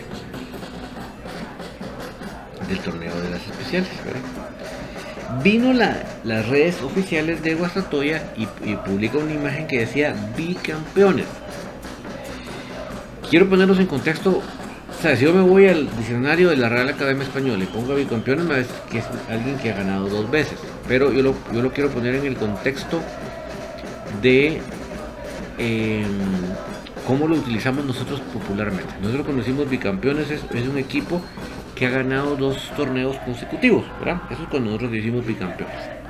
del torneo de las especiales. Vino las redes oficiales de Guastatoya y, y publica una imagen que decía bicampeones. Quiero ponerlos en contexto o sea, si yo me voy al diccionario de la Real Academia Española y pongo bicampeones, me que es alguien que ha ganado dos veces. Pero yo lo, yo lo quiero poner en el contexto de em, cómo lo utilizamos nosotros popularmente. Nosotros cuando decimos bicampeones es, un equipo que ha ganado dos torneos consecutivos. Eso es cuando nosotros decimos bicampeones.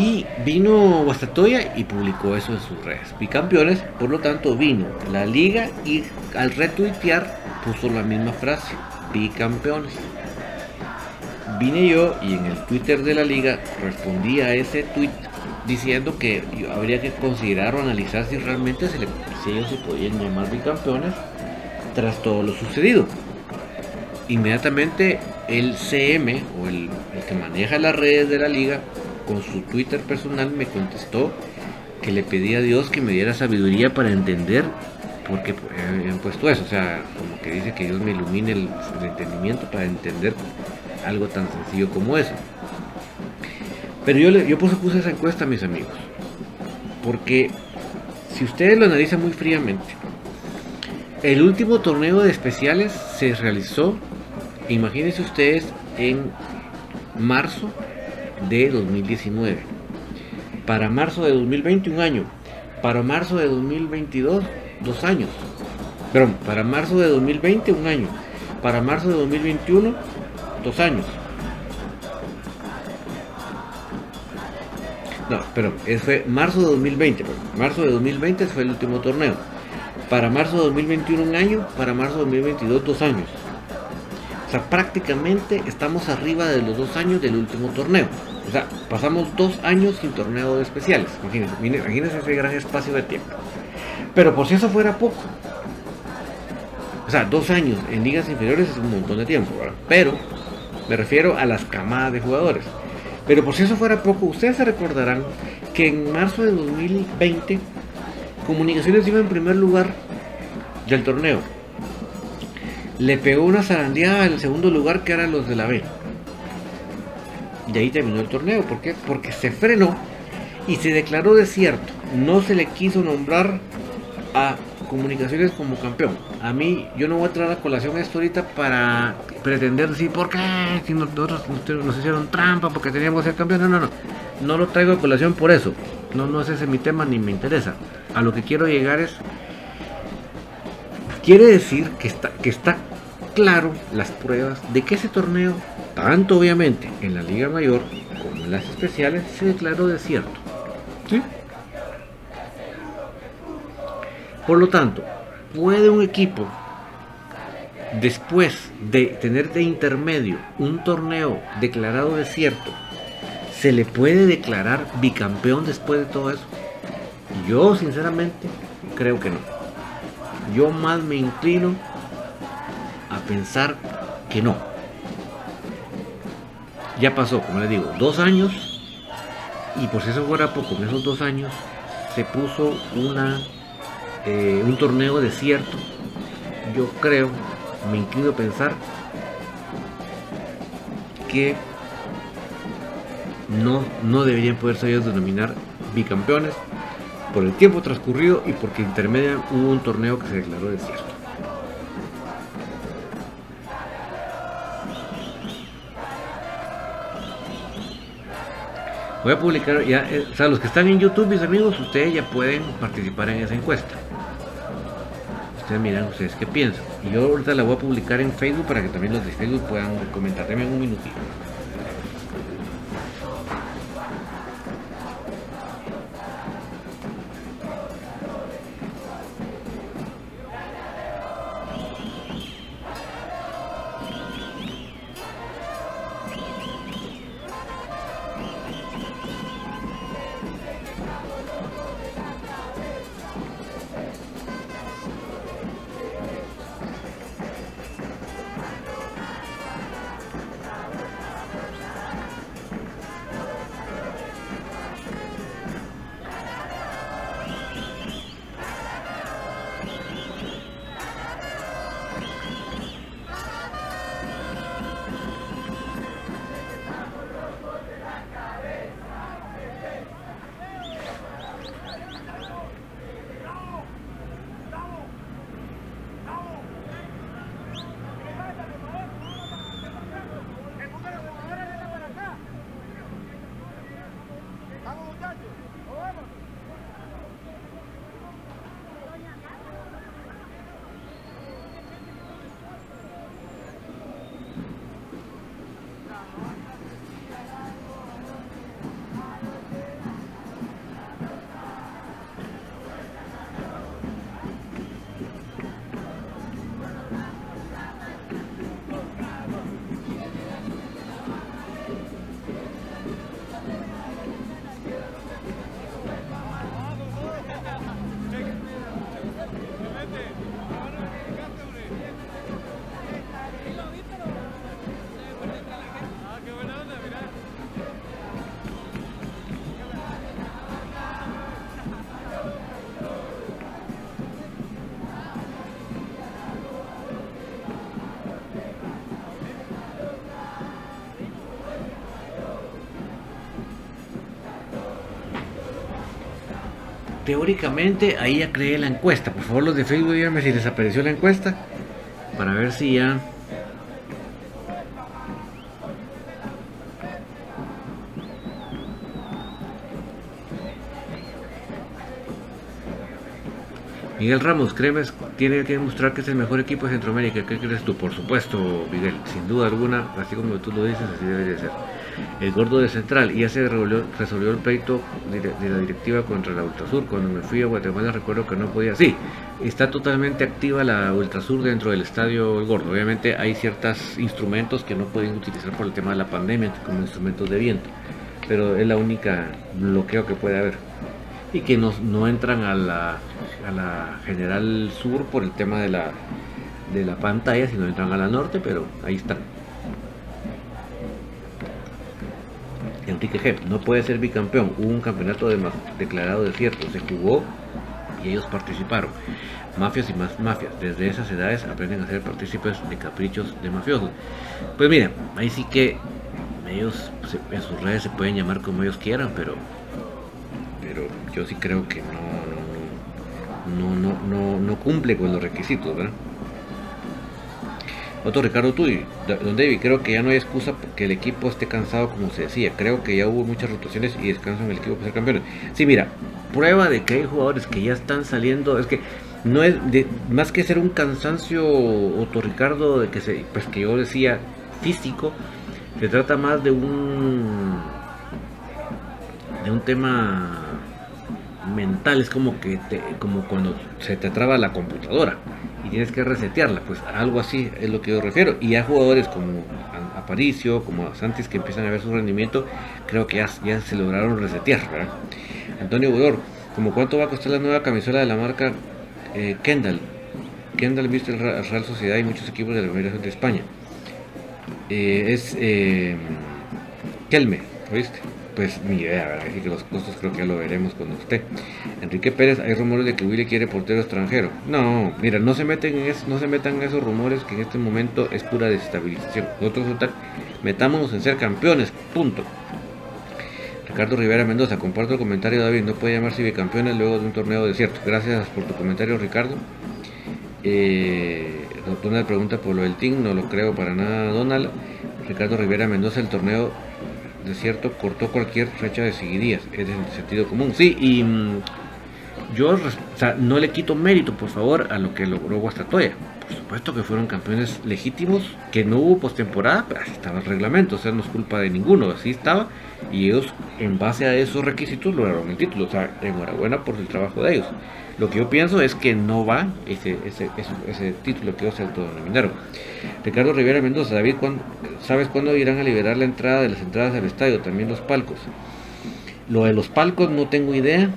Y vino Guastatoya y publicó eso en sus redes. Bicampeones, por lo tanto, vino la liga y al retuitear puso la misma frase: bicampeones. Vine yo y en el Twitter de la liga respondí a ese tweet diciendo que habría que considerar o analizar si realmente se si ellos se podían llamar bicampeones tras todo lo sucedido. Inmediatamente el CM o el que maneja las redes de la liga con su Twitter personal me contestó que le pedía a Dios que me diera sabiduría para entender por qué han puesto eso. O sea, como que dice que Dios me ilumine el, entendimiento para entender algo tan sencillo como eso. Pero yo, yo puse, puse esa encuesta a mis amigos. Porque si ustedes lo analizan muy fríamente, el último torneo de especiales se realizó, imagínense ustedes, en marzo de 2019. Para marzo de 2020, un año. Para marzo de 2022, dos años. Perdón, para marzo de 2020, un año. Para marzo de 2021, dos años. No, pero fue marzo de 2020. Marzo de 2020 fue el último torneo. Para marzo de 2021 un año, para marzo de 2022 dos años. O sea, prácticamente estamos arriba de los dos años del último torneo. O sea, pasamos dos años sin torneo de especiales. Imagínense, ese gran espacio de tiempo. Pero por si eso fuera poco. O sea, dos años en ligas inferiores es un montón de tiempo. Pero me refiero a las camadas de jugadores. Pero por si eso fuera poco, ustedes se recordarán que en marzo de 2020 Comunicaciones iba en primer lugar del torneo. Le pegó una zarandeada al segundo lugar que eran los de la B. Y ahí terminó el torneo. ¿Por qué? Porque se frenó y se declaró desierto. No se le quiso nombrar a comunicaciones como campeón. A mí, yo no voy a traer a colación esto ahorita para pretender decir por qué, si nosotros nos hicieron trampa porque teníamos que ser campeón. No, no, no. No lo traigo a colación por eso. No, no es ese mi tema ni me interesa. A lo que quiero llegar es. Quiere decir que está, que está claro las pruebas de que ese torneo tanto obviamente en la Liga Mayor como en las especiales, se declaró desierto. ¿Sí? Por lo tanto, puede un equipo, después de tener de intermedio un torneo declarado desierto, se le puede declarar bicampeón después de todo eso. Yo sinceramente creo que no. Yo más me inclino a pensar que no ya pasó, como les digo, dos años y por si eso fuera poco, en esos dos años se puso una, eh, un torneo desierto. Yo creo, me inclino a pensar que no, no deberían poderse ellos denominar bicampeones por el tiempo transcurrido y porque intermedia hubo un torneo que se declaró desierto. Voy a publicar ya, eh, o sea, los que están en YouTube, mis amigos, ustedes ya pueden participar en esa encuesta. Ustedes miran ustedes qué piensan. Y yo ahorita la voy a publicar en Facebook para que también los de Facebook puedan comentar. en un minutito. Teóricamente ahí ya creé la encuesta. Por favor, los de Facebook díganme si desapareció la encuesta. Para ver si ya. Miguel Ramos, ¿crees tiene que demostrar que es el mejor equipo de Centroamérica? ¿Qué crees tú? Por supuesto, Miguel, sin duda alguna, así como tú lo dices, así debería ser el gordo de Central, y ya se resolvió, el pleito de, la directiva contra la Ultrasur. Cuando me fui a Guatemala recuerdo que no podía. Sí, está totalmente activa la Ultrasur dentro del estadio El Gordo. Obviamente hay ciertos instrumentos que no pueden utilizar por el tema de la pandemia, como instrumentos de viento, pero es la única bloqueo que puede haber. Y que no, no entran a la, a la General Sur por el tema de la, de la pantalla, sino entran a la norte, pero ahí están. Enrique G. No puede ser bicampeón. Hubo un campeonato de declarado desierto. Se jugó y ellos participaron. Mafias y más mafias. Desde esas edades aprenden a ser partícipes de caprichos de mafiosos. Pues mira, ahí sí que ellos en sus redes se pueden llamar como ellos quieran, pero pero yo sí creo que no no no no, no cumple con los requisitos, ¿verdad? Otro Ricardo Tuy, Don David, creo que ya no hay excusa que el equipo esté cansado como se decía. Creo que ya hubo muchas rotaciones y descanso en el equipo para ser campeones. Sí, mira, prueba de que hay jugadores que ya están saliendo. Es que no es más que ser un cansancio, Otto Ricardo, de que se, pues que yo decía físico, se trata más de un de un tema mental. Es como que como cuando se te traba la computadora y tienes que resetearla, pues algo así es lo que yo refiero. Y hay jugadores como Aparicio, como Santis que empiezan a ver su rendimiento, creo que ya, ya se lograron resetear, ¿verdad? Antonio Budor, como cuánto va a costar la nueva camisola de la marca eh, Kendall. Kendall viste el Real Sociedad y muchos equipos de la Federación de España. Eh, es eh, Kelme, ¿oíste? Pues ni idea, ¿verdad? Así que los costos creo que ya lo veremos con usted. Enrique Pérez, hay rumores de que Willy quiere portero extranjero. No, mira, no se meten en no se metan en esos rumores que en este momento es pura desestabilización. Nosotros metámonos en ser campeones, punto. Ricardo Rivera Mendoza, comparto el comentario David, no puede llamarse bicampeones luego de un torneo desierto. Gracias por tu comentario Ricardo. Eh, Donald pregunta por lo del team, no lo creo para nada Donald. Ricardo Rivera Mendoza, el torneo cierto cortó cualquier fecha de seguidías, es el sentido común. Sí, y mm, yo no le quito mérito, por favor, a lo que logró Guastatoya. Por supuesto que fueron campeones legítimos, que no hubo postemporada, pero así estaba el reglamento, o sea, no es culpa de ninguno, así estaba, y ellos, en base a esos requisitos, lograron el título. O sea, enhorabuena por el trabajo de ellos. Lo que yo pienso es que no va ese, ese, ese, título que ellos se autodenominaron. Ricardo Rivera Mendoza, David, ¿sabes cuándo irán a liberar la entrada de las entradas al estadio? También los palcos. Lo de los palcos no tengo idea.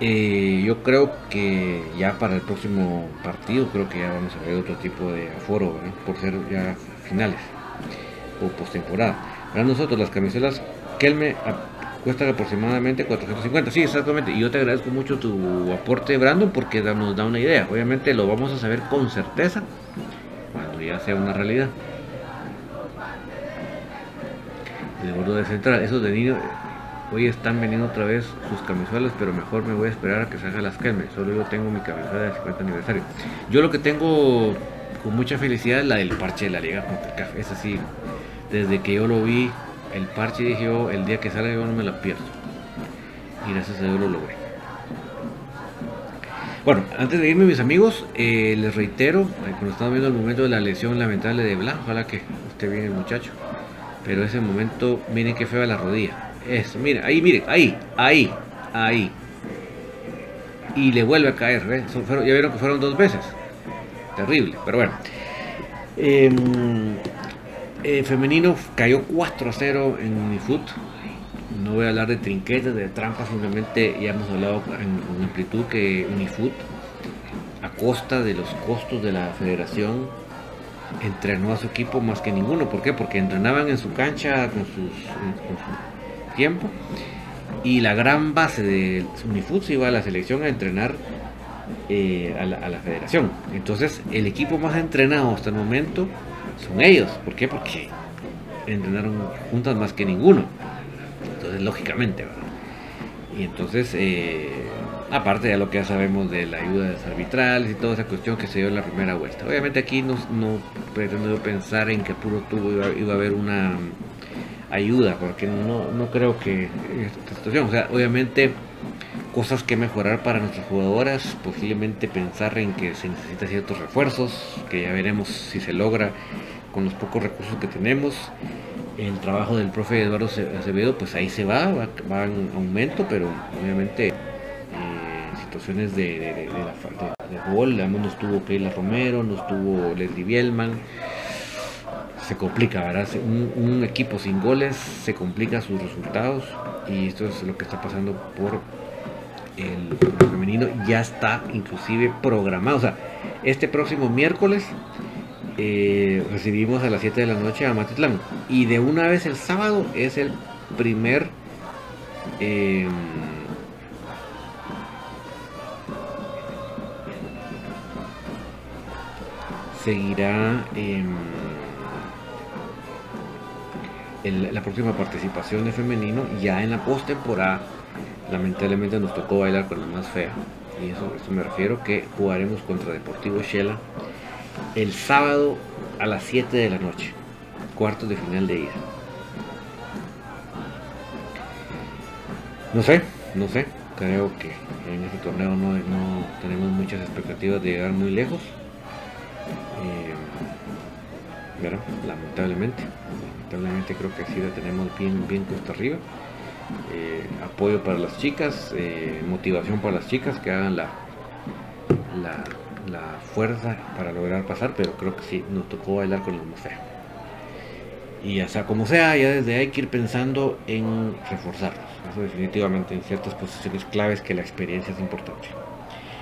Eh, yo creo que ya para el próximo partido creo que ya vamos a ver otro tipo de aforo, por ser ya finales o postemporada. Para nosotros las camisetas Kelme cuesta aproximadamente 450. Sí, exactamente. Y yo te agradezco mucho tu aporte, Brandon, porque nos da una idea. Obviamente lo vamos a saber con certeza cuando ya sea una realidad. El gordo de central, esos de niño hoy están vendiendo otra vez sus camisolas, pero mejor me voy a esperar a que salga las Kelme. Solo yo tengo mi camisola de 50 aniversario. Yo lo que tengo con mucha felicidad es la del parche de la Liga Es así, desde que yo lo vi el parche dije yo, el día que salga yo no me la pierdo. y gracias a Dios lo logré. Bueno, antes de irme mis amigos, eh, les reitero, eh, cuando estamos viendo el momento de la lesión lamentable de Blanc, ojalá que esté bien el muchacho, pero ese momento, miren qué fea la rodilla. Eso, miren, ahí, miren, ahí, ahí, ahí. Y le vuelve a caer, ¿eh? ya vieron que fueron dos veces. Terrible, pero bueno. Em, eh, femenino cayó 4 a 0 en Unifoot. No voy a hablar de trinquetes, de trampas, simplemente ya hemos hablado en, amplitud que Unifoot, a costa de los costos de la federación, entrenó a su equipo más que ninguno. ¿Por qué? Porque entrenaban en su cancha con, sus, su tiempo y la gran base de Unifoot se iba a la selección a entrenar eh, a, la, federación. Entonces, el equipo más entrenado hasta el momento son ellos. ¿Por qué? Porque entrenaron juntas más que ninguno. Entonces, lógicamente, Y entonces, eh, aparte de lo que ya sabemos de la ayuda de los arbitrales y toda esa cuestión que se dio en la primera vuelta. Obviamente aquí no, no pretendo pensar en que puro tubo iba, a haber una ayuda, porque no, no creo que esta situación, o sea, obviamente cosas que mejorar para nuestras jugadoras, posiblemente pensar en que se necesitan ciertos refuerzos, que ya veremos si se logra con los pocos recursos que tenemos. El trabajo del profe Eduardo Acevedo, pues ahí se va, va, en aumento, pero obviamente eh, situaciones de, de, de, de, gol, no estuvo Keila Romero, no estuvo Leslie Bielman, se complica, ¿verdad? Un, equipo sin goles se complica sus resultados y esto es lo que está pasando por el, femenino ya está inclusive programado. O sea, este próximo miércoles eh, recibimos a las 7 de la noche a Matitlán. Y de una vez el sábado es el primer... Em, seguirá em, la próxima participación de femenino ya en la postemporada lamentablemente nos tocó bailar con la más fea. Y eso, eso me refiero que jugaremos contra Deportivo Shela el sábado a las 7 de la noche. Cuartos de final de ida. No sé, no sé. Creo que en este torneo no, tenemos muchas expectativas de llegar muy lejos. Eh, lamentablemente. Lamentablemente creo que así la tenemos bien, bien cuesta arriba. Eh, apoyo para las chicas, eh, motivación para las chicas que hagan la, la, fuerza para lograr pasar, pero creo que sí, nos tocó bailar con los más Y ya sea como sea, ya desde ahí hay que ir pensando en reforzarnos. Eso definitivamente en ciertas posiciones claves que la experiencia es importante.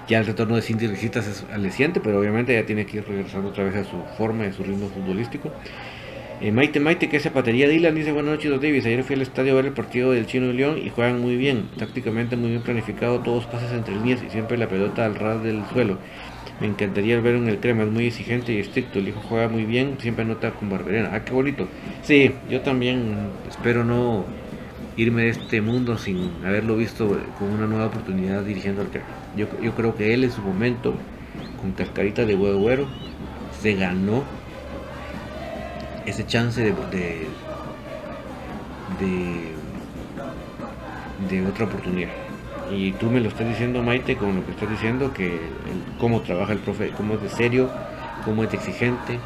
Ya el retorno de Cindy Ricitas es aliciente, pero obviamente ya tiene que ir regresando otra vez a su forma, a su ritmo futbolístico. Eh, Maite Maite, que es zapatería Dylan, dice buenas noches, dos Davis. Ayer fui al estadio a ver el partido del Chino y León y juegan muy bien, tácticamente muy bien planificado, todos pases entre líneas y siempre la pelota al ras del suelo. Me encantaría ver en el crema, es muy exigente y estricto. El hijo juega muy bien, siempre anota con barberena. Ah, qué bonito. Sí, yo también espero no irme de este mundo sin haberlo visto con una nueva oportunidad dirigiendo al crema. Yo, creo que él en su momento, con cascarita de huevo güero, se ganó ese chance de, de, de, otra oportunidad. Y tú me lo estás diciendo, Maite, con lo que estás diciendo, que cómo trabaja el profe, cómo es de serio, cómo es exigente.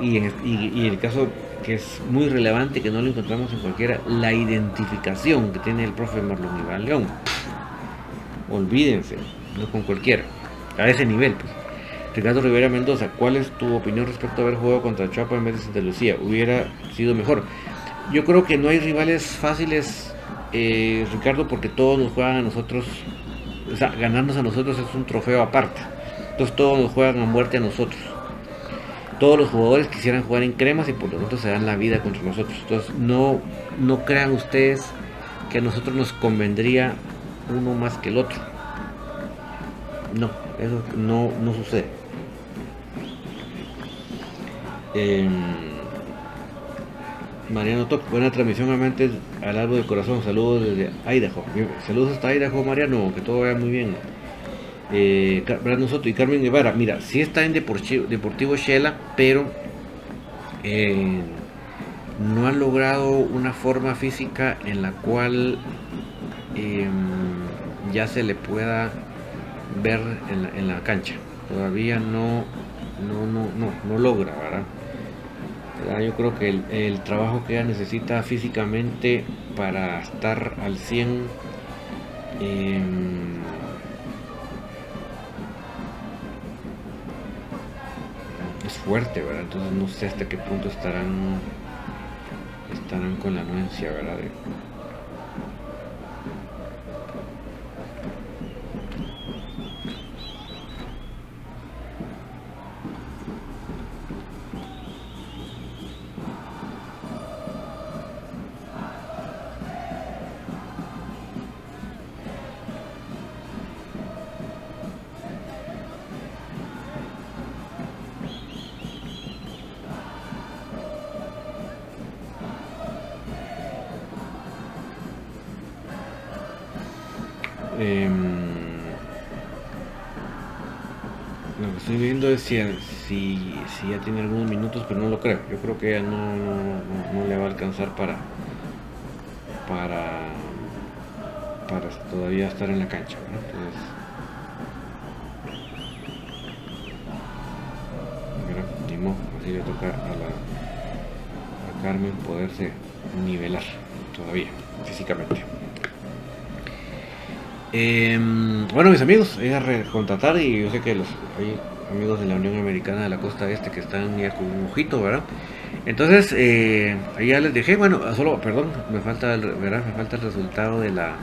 Y en, y, el caso que es muy relevante, que no lo encontramos en cualquiera, la identificación que tiene el profe Marlon Iván León. Olvídense, no con cualquiera, a ese nivel. Pues. Ricardo Rivera Mendoza, ¿cuál es tu opinión respecto a haber jugado contra Chapa en vez de Santa Lucía? Hubiera sido mejor. Yo creo que no hay rivales fáciles, eh, Ricardo, porque todos nos juegan a nosotros, o sea, ganarnos a nosotros es un trofeo aparte. Entonces todos nos juegan a muerte a nosotros. Todos los jugadores quisieran jugar en cremas y por lo tanto se dan la vida contra nosotros. Entonces no, no crean ustedes que a nosotros nos convendría uno más que el otro. No, eso no, no sucede. Eh, Mariano Toc, buena transmisión amantes al árbol del corazón, saludos desde Idaho. Saludos hasta Idaho, Mariano, que todo vaya muy bien. Eh, Brandon y Carmen Guevara, mira, sí está en Deportivo, Shela, pero no ha logrado una forma física en la cual em, ya se le pueda ver en la, cancha. Todavía no, no, no, no, no logra, ¿verdad? Yo creo que el, trabajo que ella necesita físicamente para estar al 100 em, es fuerte, ¿verdad? Entonces no sé hasta qué punto estarán estarán con la anuencia, ¿verdad? Si, si, ya tiene algunos minutos, pero no lo creo. Yo creo que ya no, no, le va a alcanzar para, para, para todavía estar en la cancha. Entonces, mira, así le toca a, la, a Carmen poderse nivelar todavía físicamente. Em, bueno, mis amigos, voy a recontratar y yo sé que los, amigos de la Unión Americana de la Costa Este que están ya con un ojito, ¿verdad? Entonces, eh, ahí ya les dejé, bueno, solo, perdón, me falta el, ¿verdad? Me falta el resultado de la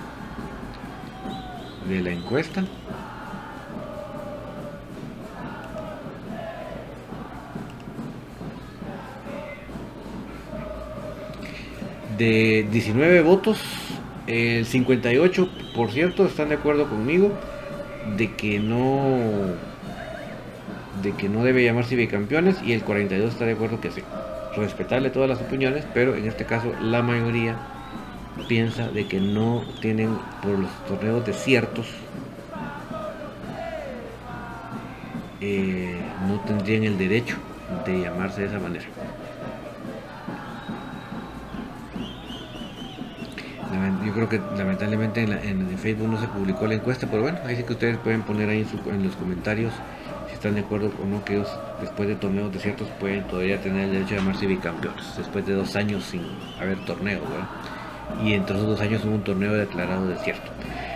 de la encuesta. De 19 votos, el 58% están de acuerdo conmigo de que no de que no debe llamarse bicampeones y el 42 está de acuerdo que sí. Respetarle todas las opiniones, pero en este caso la mayoría piensa de que no tienen por los torneos desiertos eh, no tendrían el derecho de llamarse de esa manera. Creo que lamentablemente en, Facebook no se publicó la encuesta, pero bueno, ahí sí que ustedes pueden poner ahí en los comentarios están de acuerdo o no que ellos después de torneos desiertos pueden todavía tener el derecho de llamarse bicampeones después de dos años sin haber torneo y entre esos dos años un torneo declarado desierto.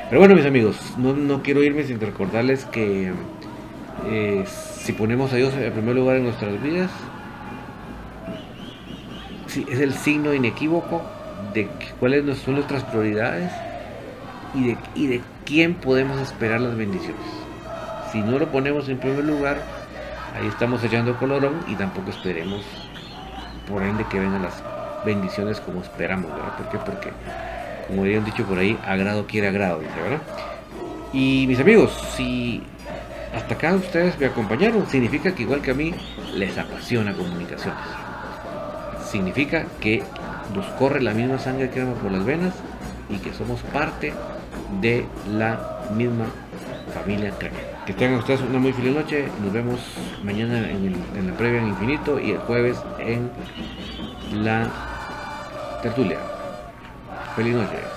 Pero bueno mis amigos no, no quiero irme sin recordarles que eh, si ponemos a Dios en primer lugar en nuestras vidas es el signo inequívoco de cuáles son nuestras prioridades y de, quién podemos esperar las bendiciones si no lo ponemos en primer lugar, ahí estamos echando colorón y tampoco esperemos por ende que vengan las bendiciones como esperamos, ¿verdad? ¿Por qué? Porque, como habían dicho por ahí, agrado quiere agrado, ¿verdad? Y mis amigos, si hasta acá ustedes me acompañaron, significa que igual que a mí les apasiona comunicaciones. Significa que nos corre la misma sangre que por las venas y que somos parte de la misma familia Crema. Que tengan ustedes una muy feliz noche. Nos vemos mañana en la previa en Infinito y el jueves en la tertulia. Feliz noche.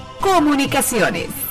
Comunicaciones.